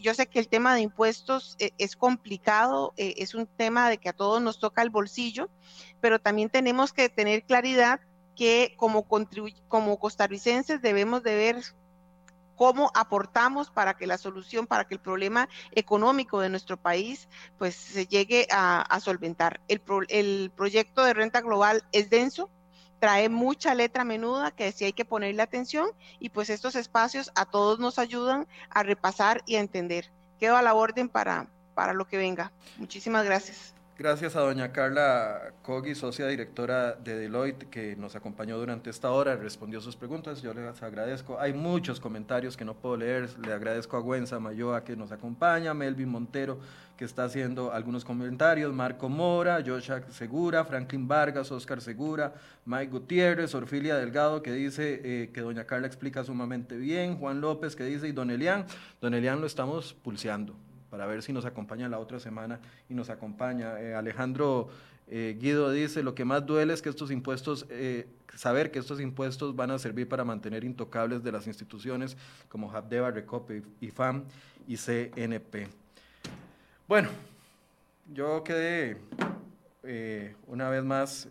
yo sé que el tema de impuestos es complicado, es un tema de que a todos nos toca el bolsillo, pero también tenemos que tener claridad que como, como costarricenses debemos de ver cómo aportamos para que la solución, para que el problema económico de nuestro país pues se llegue a, solventar. El, el proyecto de renta global es denso, trae mucha letra menuda que sí hay que ponerle atención y pues estos espacios a todos nos ayudan a repasar y a entender. Quedo a la orden para, para lo que venga. Muchísimas gracias. Gracias a doña Carla Cogui, socia directora de Deloitte, que nos acompañó durante esta hora, respondió sus preguntas, yo les agradezco. Hay muchos comentarios que no puedo leer, le agradezco a Gwenza Mayoa que nos acompaña, Melvin Montero que está haciendo algunos comentarios, Marco Mora, Joshua Segura, Franklin Vargas, Oscar Segura, Mike Gutiérrez, Orfilia Delgado que dice eh, que doña Carla explica sumamente bien, Juan López que dice y don Elian, don Elian lo estamos pulseando para ver si nos acompaña la otra semana y nos acompaña. Eh, Alejandro eh, Guido dice, lo que más duele es que estos impuestos, eh, saber que estos impuestos van a servir para mantener intocables de las instituciones como Habdeba, Recope, IFAM y CNP. Bueno, yo quedé una vez más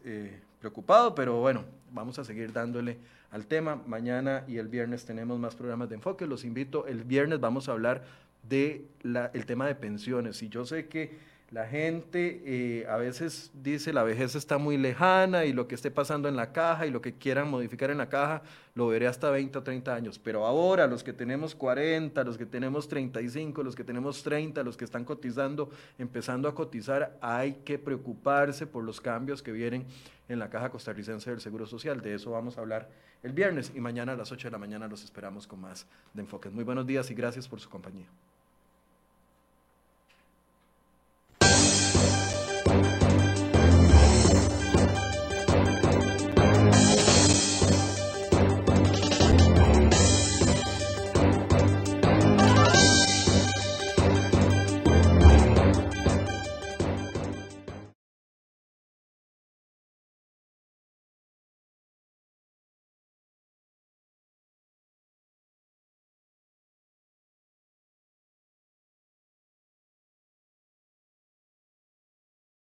preocupado, pero bueno, vamos a seguir dándole al tema. Mañana y el viernes tenemos más programas de enfoque. Los invito, el viernes vamos a hablar del el tema de pensiones. Y yo sé que la gente eh, a veces dice la vejez está muy lejana y lo que esté pasando en la caja y lo que quieran modificar en la caja lo veré hasta 20 o 30 años. Pero ahora los que tenemos 40, los que tenemos 35, los que tenemos 30, los que están cotizando, empezando a cotizar, hay que preocuparse por los cambios que vienen en la caja costarricense del Seguro Social. De eso vamos a hablar el viernes y mañana a las 8 de la mañana los esperamos con más de enfoques. Muy buenos días y gracias por su compañía.